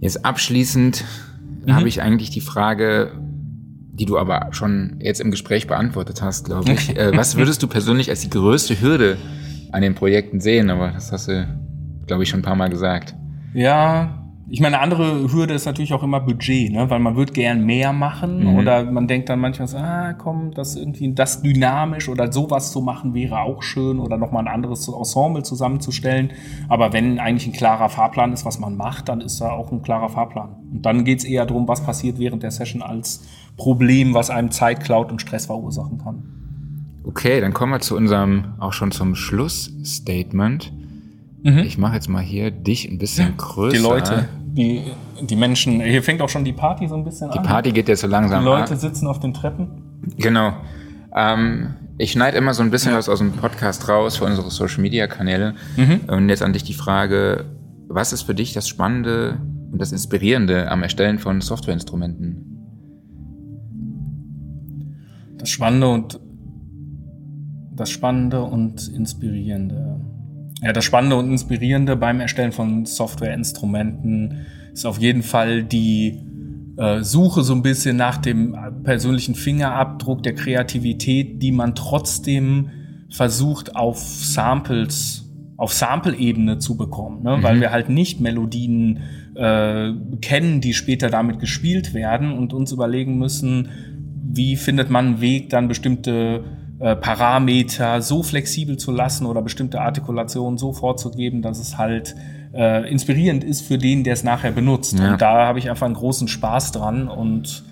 Jetzt abschließend Mhm. habe ich eigentlich die Frage, die du aber schon jetzt im Gespräch beantwortet hast, glaube ich. Äh, was würdest du persönlich als die größte Hürde an den Projekten sehen? Aber das hast du, glaube ich, schon ein paar Mal gesagt. Ja, ich meine, eine andere Hürde ist natürlich auch immer Budget, ne? weil man wird gern mehr machen Mhm. oder man denkt dann manchmal so, ah, komm, das irgendwie, das dynamisch oder sowas zu machen wäre auch schön oder nochmal ein anderes Ensemble zusammenzustellen. Aber wenn eigentlich ein klarer Fahrplan ist, was man macht, dann ist da auch ein klarer Fahrplan. Und dann geht's eher darum, was passiert während der Session als Problem, was einem Zeit klaut und Stress verursachen kann. Okay, dann kommen wir zu unserem, auch schon zum Schlussstatement. Ich mache jetzt mal hier dich ein bisschen größer. Die Leute, die, die Menschen, hier fängt auch schon die Party so ein bisschen Die an. Party geht jetzt so langsam die Leute ab. sitzen auf den Treppen. Genau. Ähm, ich schneide immer so ein bisschen was aus dem Podcast raus für unsere Social Media Kanäle. Und jetzt an dich die Frage, was ist für dich das Spannende und das Inspirierende am Erstellen von Softwareinstrumenten? Das Spannende und das Spannende und Inspirierende. Ja, das Spannende und Inspirierende beim Erstellen von Softwareinstrumenten ist auf jeden Fall die äh, Suche so ein bisschen nach dem persönlichen Fingerabdruck der Kreativität, die man trotzdem versucht auf Samples auf Sample-Ebene zu bekommen, ne? weil wir halt nicht Melodien äh, kennen, die später damit gespielt werden und uns überlegen müssen, wie findet man einen Weg, dann bestimmte äh, Parameter so flexibel zu lassen oder bestimmte Artikulationen so vorzugeben, dass es halt äh, inspirierend ist für den, der es nachher benutzt. Ja. Und da habe ich einfach einen großen Spaß dran und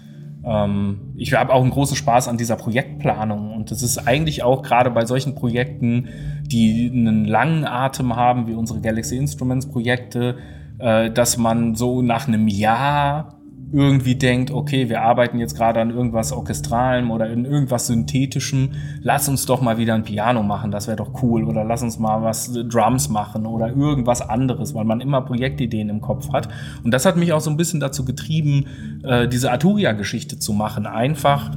ähm, ich habe auch einen großen Spaß an dieser Projektplanung. Und das ist eigentlich auch gerade bei solchen Projekten, die einen langen Atem haben, wie unsere Galaxy Instruments Projekte, äh, dass man so nach einem Jahr irgendwie denkt, okay, wir arbeiten jetzt gerade an irgendwas Orchestralem oder in irgendwas Synthetischem, lass uns doch mal wieder ein Piano machen, das wäre doch cool. Oder lass uns mal was äh, Drums machen oder irgendwas anderes, weil man immer Projektideen im Kopf hat. Und das hat mich auch so ein bisschen dazu getrieben, äh, diese Arturia-Geschichte zu machen. Einfach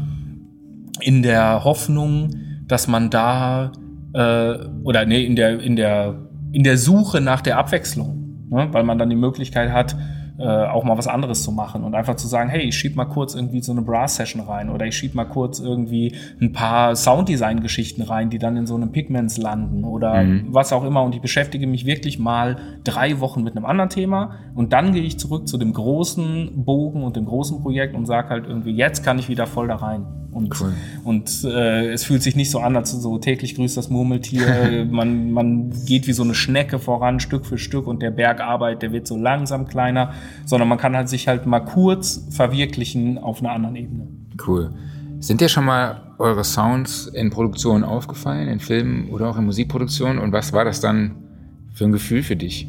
in der Hoffnung, dass man da äh, oder nee, in der, in der, in der Suche nach der Abwechslung, ne? weil man dann die Möglichkeit hat, äh, auch mal was anderes zu machen und einfach zu sagen, hey, ich schieb mal kurz irgendwie so eine Brass-Session rein oder ich schieb mal kurz irgendwie ein paar Sounddesign-Geschichten rein, die dann in so einem Pigments landen oder was auch immer und ich beschäftige mich wirklich mal drei Wochen mit einem anderen Thema und dann gehe ich zurück zu dem großen Bogen und dem großen Projekt und sage halt irgendwie, jetzt kann ich wieder voll da rein. Und, Cool. und äh, es fühlt sich nicht so an, als so täglich grüßt das Murmeltier. man, man geht wie so eine Schnecke voran, Stück für Stück und der Bergarbeit, der wird so langsam kleiner, sondern man kann halt sich halt mal kurz verwirklichen auf einer anderen Ebene. Cool. Sind dir schon mal eure Sounds in Produktionen aufgefallen, in Filmen oder auch in Musikproduktionen? Und was war das dann für ein Gefühl für dich?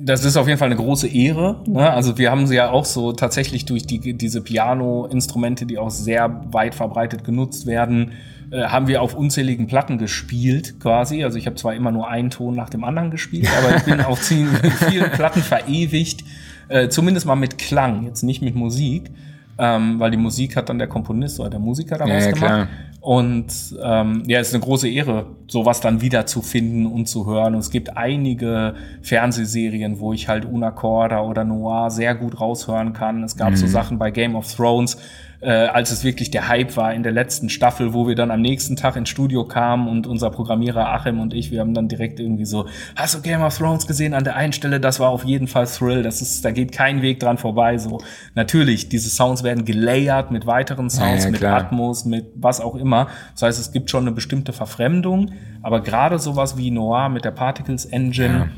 Das ist auf jeden Fall eine große Ehre. Ne? Also wir haben sie ja auch so tatsächlich durch die, diese Piano-Instrumente, die auch sehr weit verbreitet genutzt werden, äh, haben wir auf unzähligen Platten gespielt quasi. Also ich habe zwar immer nur einen Ton nach dem anderen gespielt, aber ich bin auf ziemlich vielen Platten verewigt, äh, zumindest mal mit Klang, jetzt nicht mit Musik. Ähm, weil die Musik hat dann der Komponist oder der Musiker daraus Ja, ja, gemacht. klar. Und ähm, ja, es ist eine große Ehre, sowas dann wieder zu finden und zu hören. Und es gibt einige Fernsehserien, wo ich halt Una Corda oder Noir sehr gut raushören kann. Es gab so Sachen bei Game of Thrones, äh, als es wirklich der Hype war in der letzten Staffel, wo wir dann am nächsten Tag ins Studio kamen und unser Programmierer Achim und ich, wir haben dann direkt irgendwie so, hast du Game of Thrones gesehen an der einen Stelle? Das war auf jeden Fall Thrill. Das ist, da geht kein Weg dran vorbei. So natürlich, diese Sounds werden gelayert mit weiteren Sounds, Ja, ja, mit. Atmos, mit was auch immer. Das heißt, es gibt schon eine bestimmte Verfremdung, aber gerade sowas wie Noir mit der Particles Engine,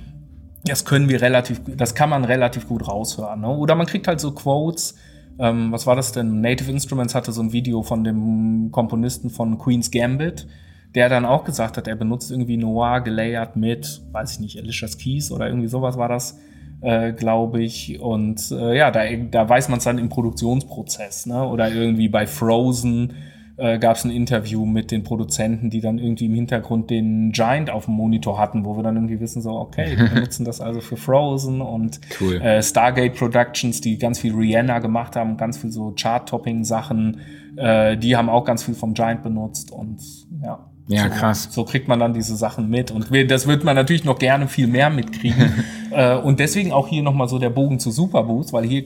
das können wir relativ, das kann man relativ gut raushören. Ne? Oder man kriegt halt so Quotes. Ähm, was war das denn? Native Instruments hatte so ein Video von dem Komponisten von Queen's Gambit, der dann auch gesagt hat, er benutzt irgendwie Noir gelayert mit, weiß ich nicht, Alicia's Keys oder irgendwie sowas war das, äh, glaube ich. Und äh, ja, da, da weiß man es dann im Produktionsprozess. Ne? Oder irgendwie bei Frozen äh, gab es ein Interview mit den Produzenten, die dann irgendwie im Hintergrund den Giant auf dem Monitor hatten, wo wir dann irgendwie wissen, so, okay, wir benutzen das also für Frozen und Cool. äh, Stargate Productions, die ganz viel Rihanna gemacht haben, ganz viel so Chart-Topping-Sachen, äh, die haben auch ganz viel vom Giant benutzt und ja. Ja, so, krass. So kriegt man dann diese Sachen mit und wir, das wird man natürlich noch gerne viel mehr mitkriegen. äh, und deswegen auch hier nochmal so der Bogen zu Superboost, weil hier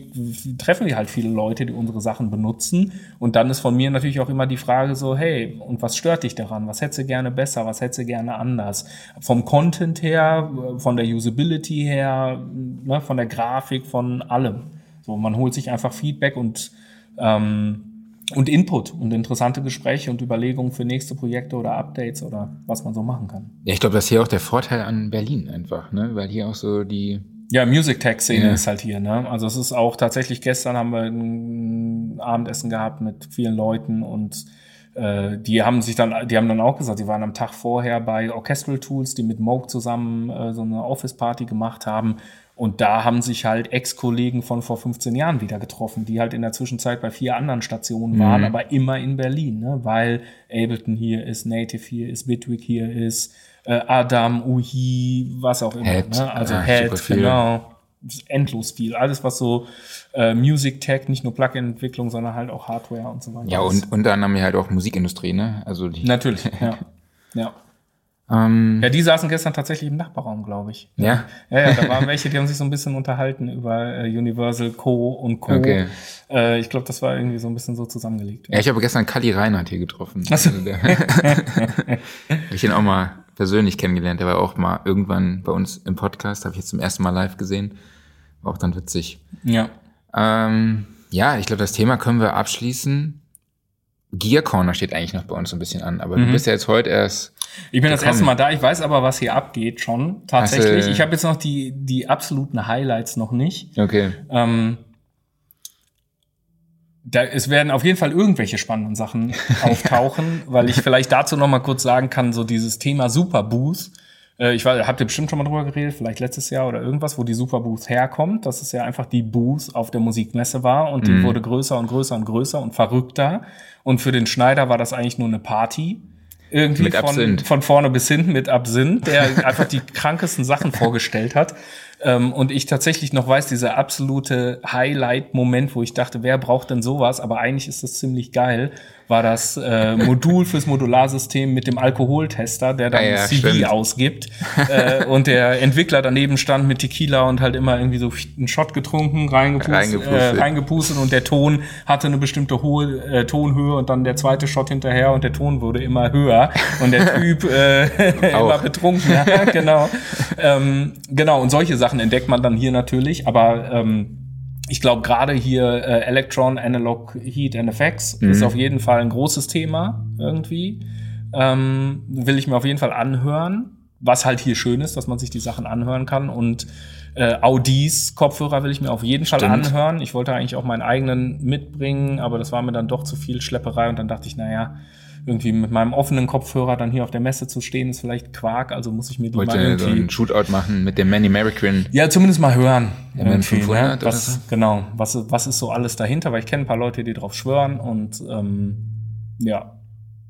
treffen wir halt viele Leute, die unsere Sachen benutzen. Und dann ist von mir natürlich auch immer die Frage so, hey, und was stört dich daran? Was hättest du gerne besser? Was hättest du gerne anders? Vom Content her, von der Usability her, ne, von der Grafik, von allem. So, man holt sich einfach Feedback und ähm, und Input und interessante Gespräche und Überlegungen für nächste Projekte oder Updates oder was man so machen kann. Ja, ich glaube, das ist hier auch der Vorteil an Berlin einfach, ne? Weil hier auch so die ja, Music Tech Szene ja. ist halt hier, ne? Also es ist auch tatsächlich gestern haben wir ein Abendessen gehabt mit vielen Leuten und äh, die haben sich dann, die haben dann auch gesagt, die waren am Tag vorher bei Orchestral Tools, die mit Moog zusammen äh, so eine Office Party gemacht haben und da haben sich halt Ex-Kollegen von vor 15 Jahren wieder getroffen, die halt in der Zwischenzeit bei vier anderen Stationen waren, mhm. aber immer in Berlin, ne? weil Ableton hier ist, Native hier ist, Bitwig hier ist, äh, Adam, Uhi, was auch immer. Head. Ne? Also ja, Head, genau. Endlos viel. Alles, was so äh, Music Tech, nicht nur Plugin-Entwicklung, sondern halt auch Hardware und so weiter. Ja, und unter anderem halt auch Musikindustrie, ne? Also die Natürlich, ja. ja. Ähm, ja, die saßen gestern tatsächlich im Nachbarraum, glaube ich. Ja? Ja, ja, da waren welche, die haben sich so ein bisschen unterhalten über äh, Universal Co. und Co. Okay. Äh, ich glaube, das war irgendwie so ein bisschen so zusammengelegt. Ja, ich habe gestern Kali Reinhardt hier getroffen. Ach so. Also habe ich ihn auch mal persönlich kennengelernt. Der war auch mal irgendwann bei uns im Podcast, habe ich jetzt zum ersten Mal live gesehen. War auch dann witzig. Ja. Ähm, ja, ich glaube, das Thema können wir abschließen. Gear Corner steht eigentlich noch bei uns so ein bisschen an, aber mhm. du bist ja jetzt heute erst. Ich bin gekommen. das erste Mal da, ich weiß aber, was hier abgeht schon. Tatsächlich. ich habe jetzt noch die, die absoluten Highlights noch nicht. Okay. Ähm, da, es werden auf jeden Fall irgendwelche spannenden Sachen auftauchen, weil ich vielleicht dazu noch mal kurz sagen kann, so dieses Thema Superboost äh, ich weiß, habt ihr bestimmt schon mal drüber geredet, vielleicht letztes Jahr oder irgendwas, wo die Superbooth herkommt. Das ist ja einfach die Booth auf der Musikmesse war und die mhm. wurde größer und größer und größer und verrückter. Und für den Schneider war das eigentlich nur eine Party. Irgendwie von, von vorne bis hinten mit Absinth, der einfach die krankesten Sachen vorgestellt hat. Ähm, und ich tatsächlich noch weiß, dieser absolute Highlight-Moment, wo ich dachte, wer braucht denn sowas? Aber eigentlich ist das ziemlich geil war das äh, Modul fürs Modularsystem mit dem Alkoholtester, der dann ah ja, CV stimmt. ausgibt. äh, und der Entwickler daneben stand mit Tequila und halt immer irgendwie so einen Shot getrunken, reingepustet, reingepustet. Äh, reingepustet und der Ton hatte eine bestimmte hohe äh, Tonhöhe und dann der zweite Shot hinterher und der Ton wurde immer höher und der Typ äh, immer betrunken. Ja, genau. ähm, genau, und solche Sachen entdeckt man dann hier natürlich, aber ähm, ich glaube, gerade hier äh, Electron, Analog, Heat and Effects mhm. ist auf jeden Fall ein großes Thema irgendwie. Ähm, will ich mir auf jeden Fall anhören. Was halt hier schön ist, dass man sich die Sachen anhören kann. Und äh, Audis Kopfhörer will ich mir auf jeden Stimmt. Fall anhören. Ich wollte eigentlich auch meinen eigenen mitbringen, aber das war mir dann doch zu viel Schlepperei und dann dachte ich, naja, irgendwie mit meinem offenen Kopfhörer dann hier auf der Messe zu stehen, ist vielleicht Quark, also muss ich mir die Wollte mal irgendwie... so einen Shootout machen mit dem Manny American. Ja, zumindest mal hören. Ja, 500 ne? was, so? Genau, was, was ist so alles dahinter, weil ich kenne ein paar Leute, die drauf schwören und ähm, ja,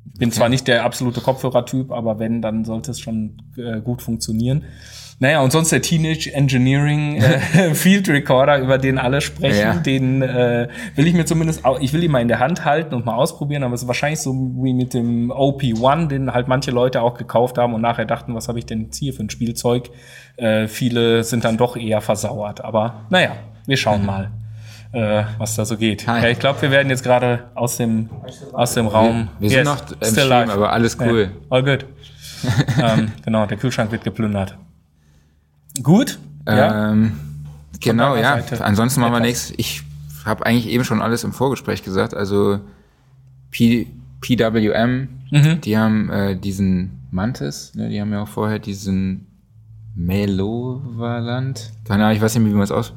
bin okay. zwar nicht der absolute Kopfhörertyp, aber wenn, dann sollte es schon äh, gut funktionieren. Naja, und sonst der Teenage Engineering äh, Field Recorder, über den alle sprechen, ja. den äh, will ich mir zumindest, auch, ich will ihn mal in der Hand halten und mal ausprobieren, aber es ist wahrscheinlich so wie mit dem OP1, den halt manche Leute auch gekauft haben und nachher dachten, was habe ich denn jetzt hier für ein Spielzeug? Äh, viele sind dann doch eher versauert, aber naja, wir schauen mhm. mal. Äh, was da so geht. Ja, ich glaube, wir werden jetzt gerade aus dem aus dem Raum. Wir, wir sind yes, noch im Stream, live. aber alles cool. Ja, all good. ähm, genau, der Kühlschrank wird geplündert. Gut. Ähm, Genau, ja. Seite Ansonsten machen wir nichts. Ich habe eigentlich eben schon alles im Vorgespräch gesagt. Also P PWM, mhm. die haben äh, diesen Mantis, ne, die haben ja auch vorher diesen Melovaland. Keine Ahnung, ich weiß nicht, wie man es aus.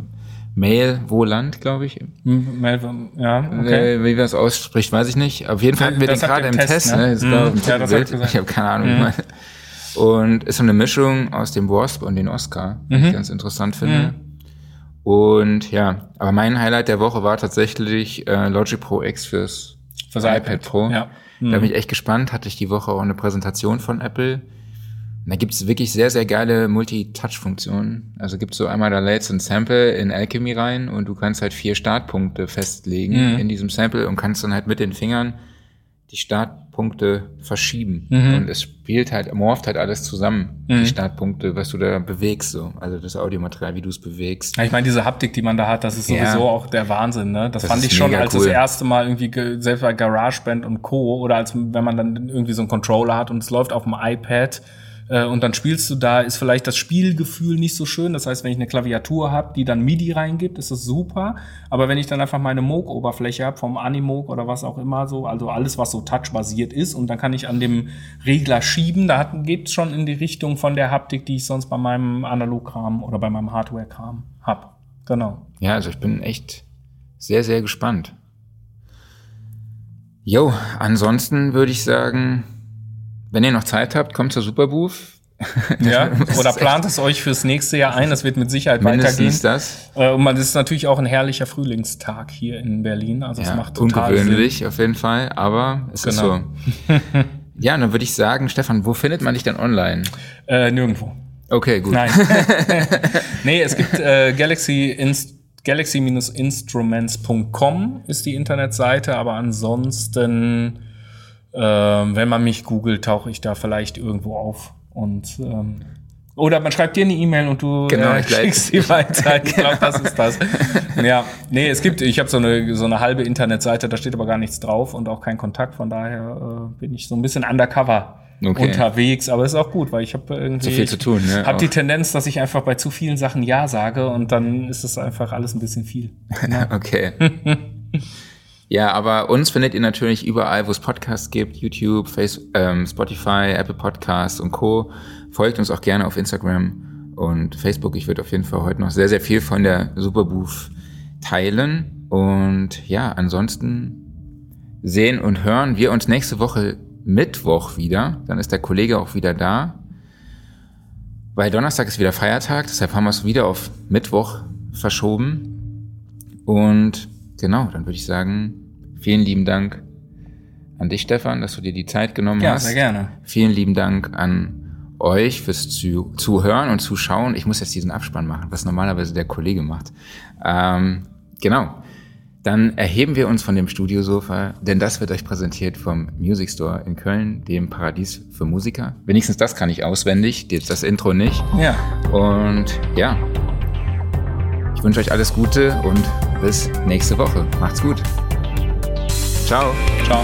Mail Woland, glaube ich. Hm, Mail, ja, okay. Äh, wie man es ausspricht, weiß ich nicht. Auf jeden Fall hatten wir das den gerade im Test. Test ne? ne? Mhm. Ja, das ich habe keine Ahnung. Mhm. Und ist so eine Mischung aus dem Wasp und den Oscar, mhm. die ich ganz interessant finde. Mhm. Und ja, aber mein Highlight der Woche war tatsächlich äh, Logic Pro X fürs, fürs iPad, iPad Pro. Ja. Mhm. Da bin ich echt gespannt. Hatte ich die Woche auch eine Präsentation von Apple. Und da gibt's wirklich sehr, sehr geile Multi-Touch-Funktionen. Also gibt's so einmal, da lädst du ein Sample in Alchemy rein und du kannst halt vier Startpunkte festlegen mhm. in diesem Sample und kannst dann halt mit den Fingern die Start Startpunkte verschieben. Und es spielt halt, morpht halt alles zusammen. Die Startpunkte, was du da bewegst, so. Also das Audiomaterial, wie du es bewegst. Ja, ich meine, diese Haptik, die man da hat, das ist Ja. sowieso auch der Wahnsinn, ne? Das, Das fand ich schon als cool. das erste Mal irgendwie, ge- selbst bei GarageBand und Co. oder als wenn man dann irgendwie so einen Controller hat und es läuft auf dem iPad äh, und dann spielst du da, ist vielleicht das Spielgefühl nicht so schön. Das heißt, wenn ich eine Klaviatur habe, die dann MIDI reingibt, ist das super. Aber wenn ich dann einfach meine Moog-Oberfläche habe, vom Animoog oder was auch immer so, also alles, was so touchbasiert ist, und dann kann ich an dem Regler schieben, da hat- geht's schon in die Richtung von der Haptik, die ich sonst bei meinem Analogkram oder bei meinem Hardware-Kram hab. Genau. Ja, also ich bin echt sehr, sehr gespannt. Jo, ansonsten würde ich sagen, wenn ihr noch Zeit habt, kommt zur Superbooth. Ja, oder ist plant es euch fürs nächste Jahr ein, das wird mit Sicherheit weitergehen. Mindestens das. Äh, Und man ist natürlich auch ein herrlicher Frühlingstag hier in Berlin. Also es Ja, macht total ungewöhnlich auf jeden Fall, aber es ist Genau. so. ja, dann würde ich sagen, Stefan, wo findet man dich denn online? Sinn. Äh, nirgendwo. Okay, gut. Nein. nee, es gibt äh, Galaxy Inst Galaxy-Instruments.com ist die Internetseite, aber ansonsten, ähm, wenn man mich googelt, tauche ich da vielleicht irgendwo auf. Und ähm, oder man schreibt dir eine E-Mail und du Genau, äh, schickst sie weiter. Ich glaube, das ist das. Ja, nee, es gibt, ich habe so eine, so eine halbe Internetseite, da steht aber gar nichts drauf und auch kein Kontakt. Von daher äh, bin ich so ein bisschen undercover Okay. unterwegs. Aber ist auch gut, weil ich habe irgendwie Zu viel zu tun, ne? Hab die. Tendenz, dass ich einfach bei zu vielen Sachen Ja sage und dann ist es einfach alles ein bisschen viel. Okay. ja, aber uns findet ihr natürlich überall, wo es Podcasts gibt, YouTube, Face, ähm, Spotify, Apple Podcasts und Co. Folgt uns auch gerne auf Instagram und Facebook. Ich würde auf jeden Fall heute noch sehr, sehr viel von der Superbooth teilen. Und ja, ansonsten sehen und hören wir uns nächste Woche Mittwoch wieder. Dann ist der Kollege auch wieder da. Weil Donnerstag ist wieder Feiertag, deshalb haben wir es wieder auf Mittwoch verschoben. Und genau, dann würde ich sagen, vielen lieben Dank an dich, Stefan, dass du dir die Zeit genommen Ja, hast. sehr gerne. Vielen lieben Dank an euch fürs Zu Zuhören und Zuschauen. Ich muss jetzt diesen Abspann machen, was normalerweise der Kollege macht. Ähm, genau. Dann erheben wir uns von dem Studiosofa, denn das wird euch präsentiert vom Music Store in Köln, dem Paradies für Musiker. Wenigstens das kann ich auswendig, jetzt das Intro nicht. Ja. Und ja, ich wünsche euch alles Gute und bis nächste Woche. Macht's gut. Ciao. Ciao.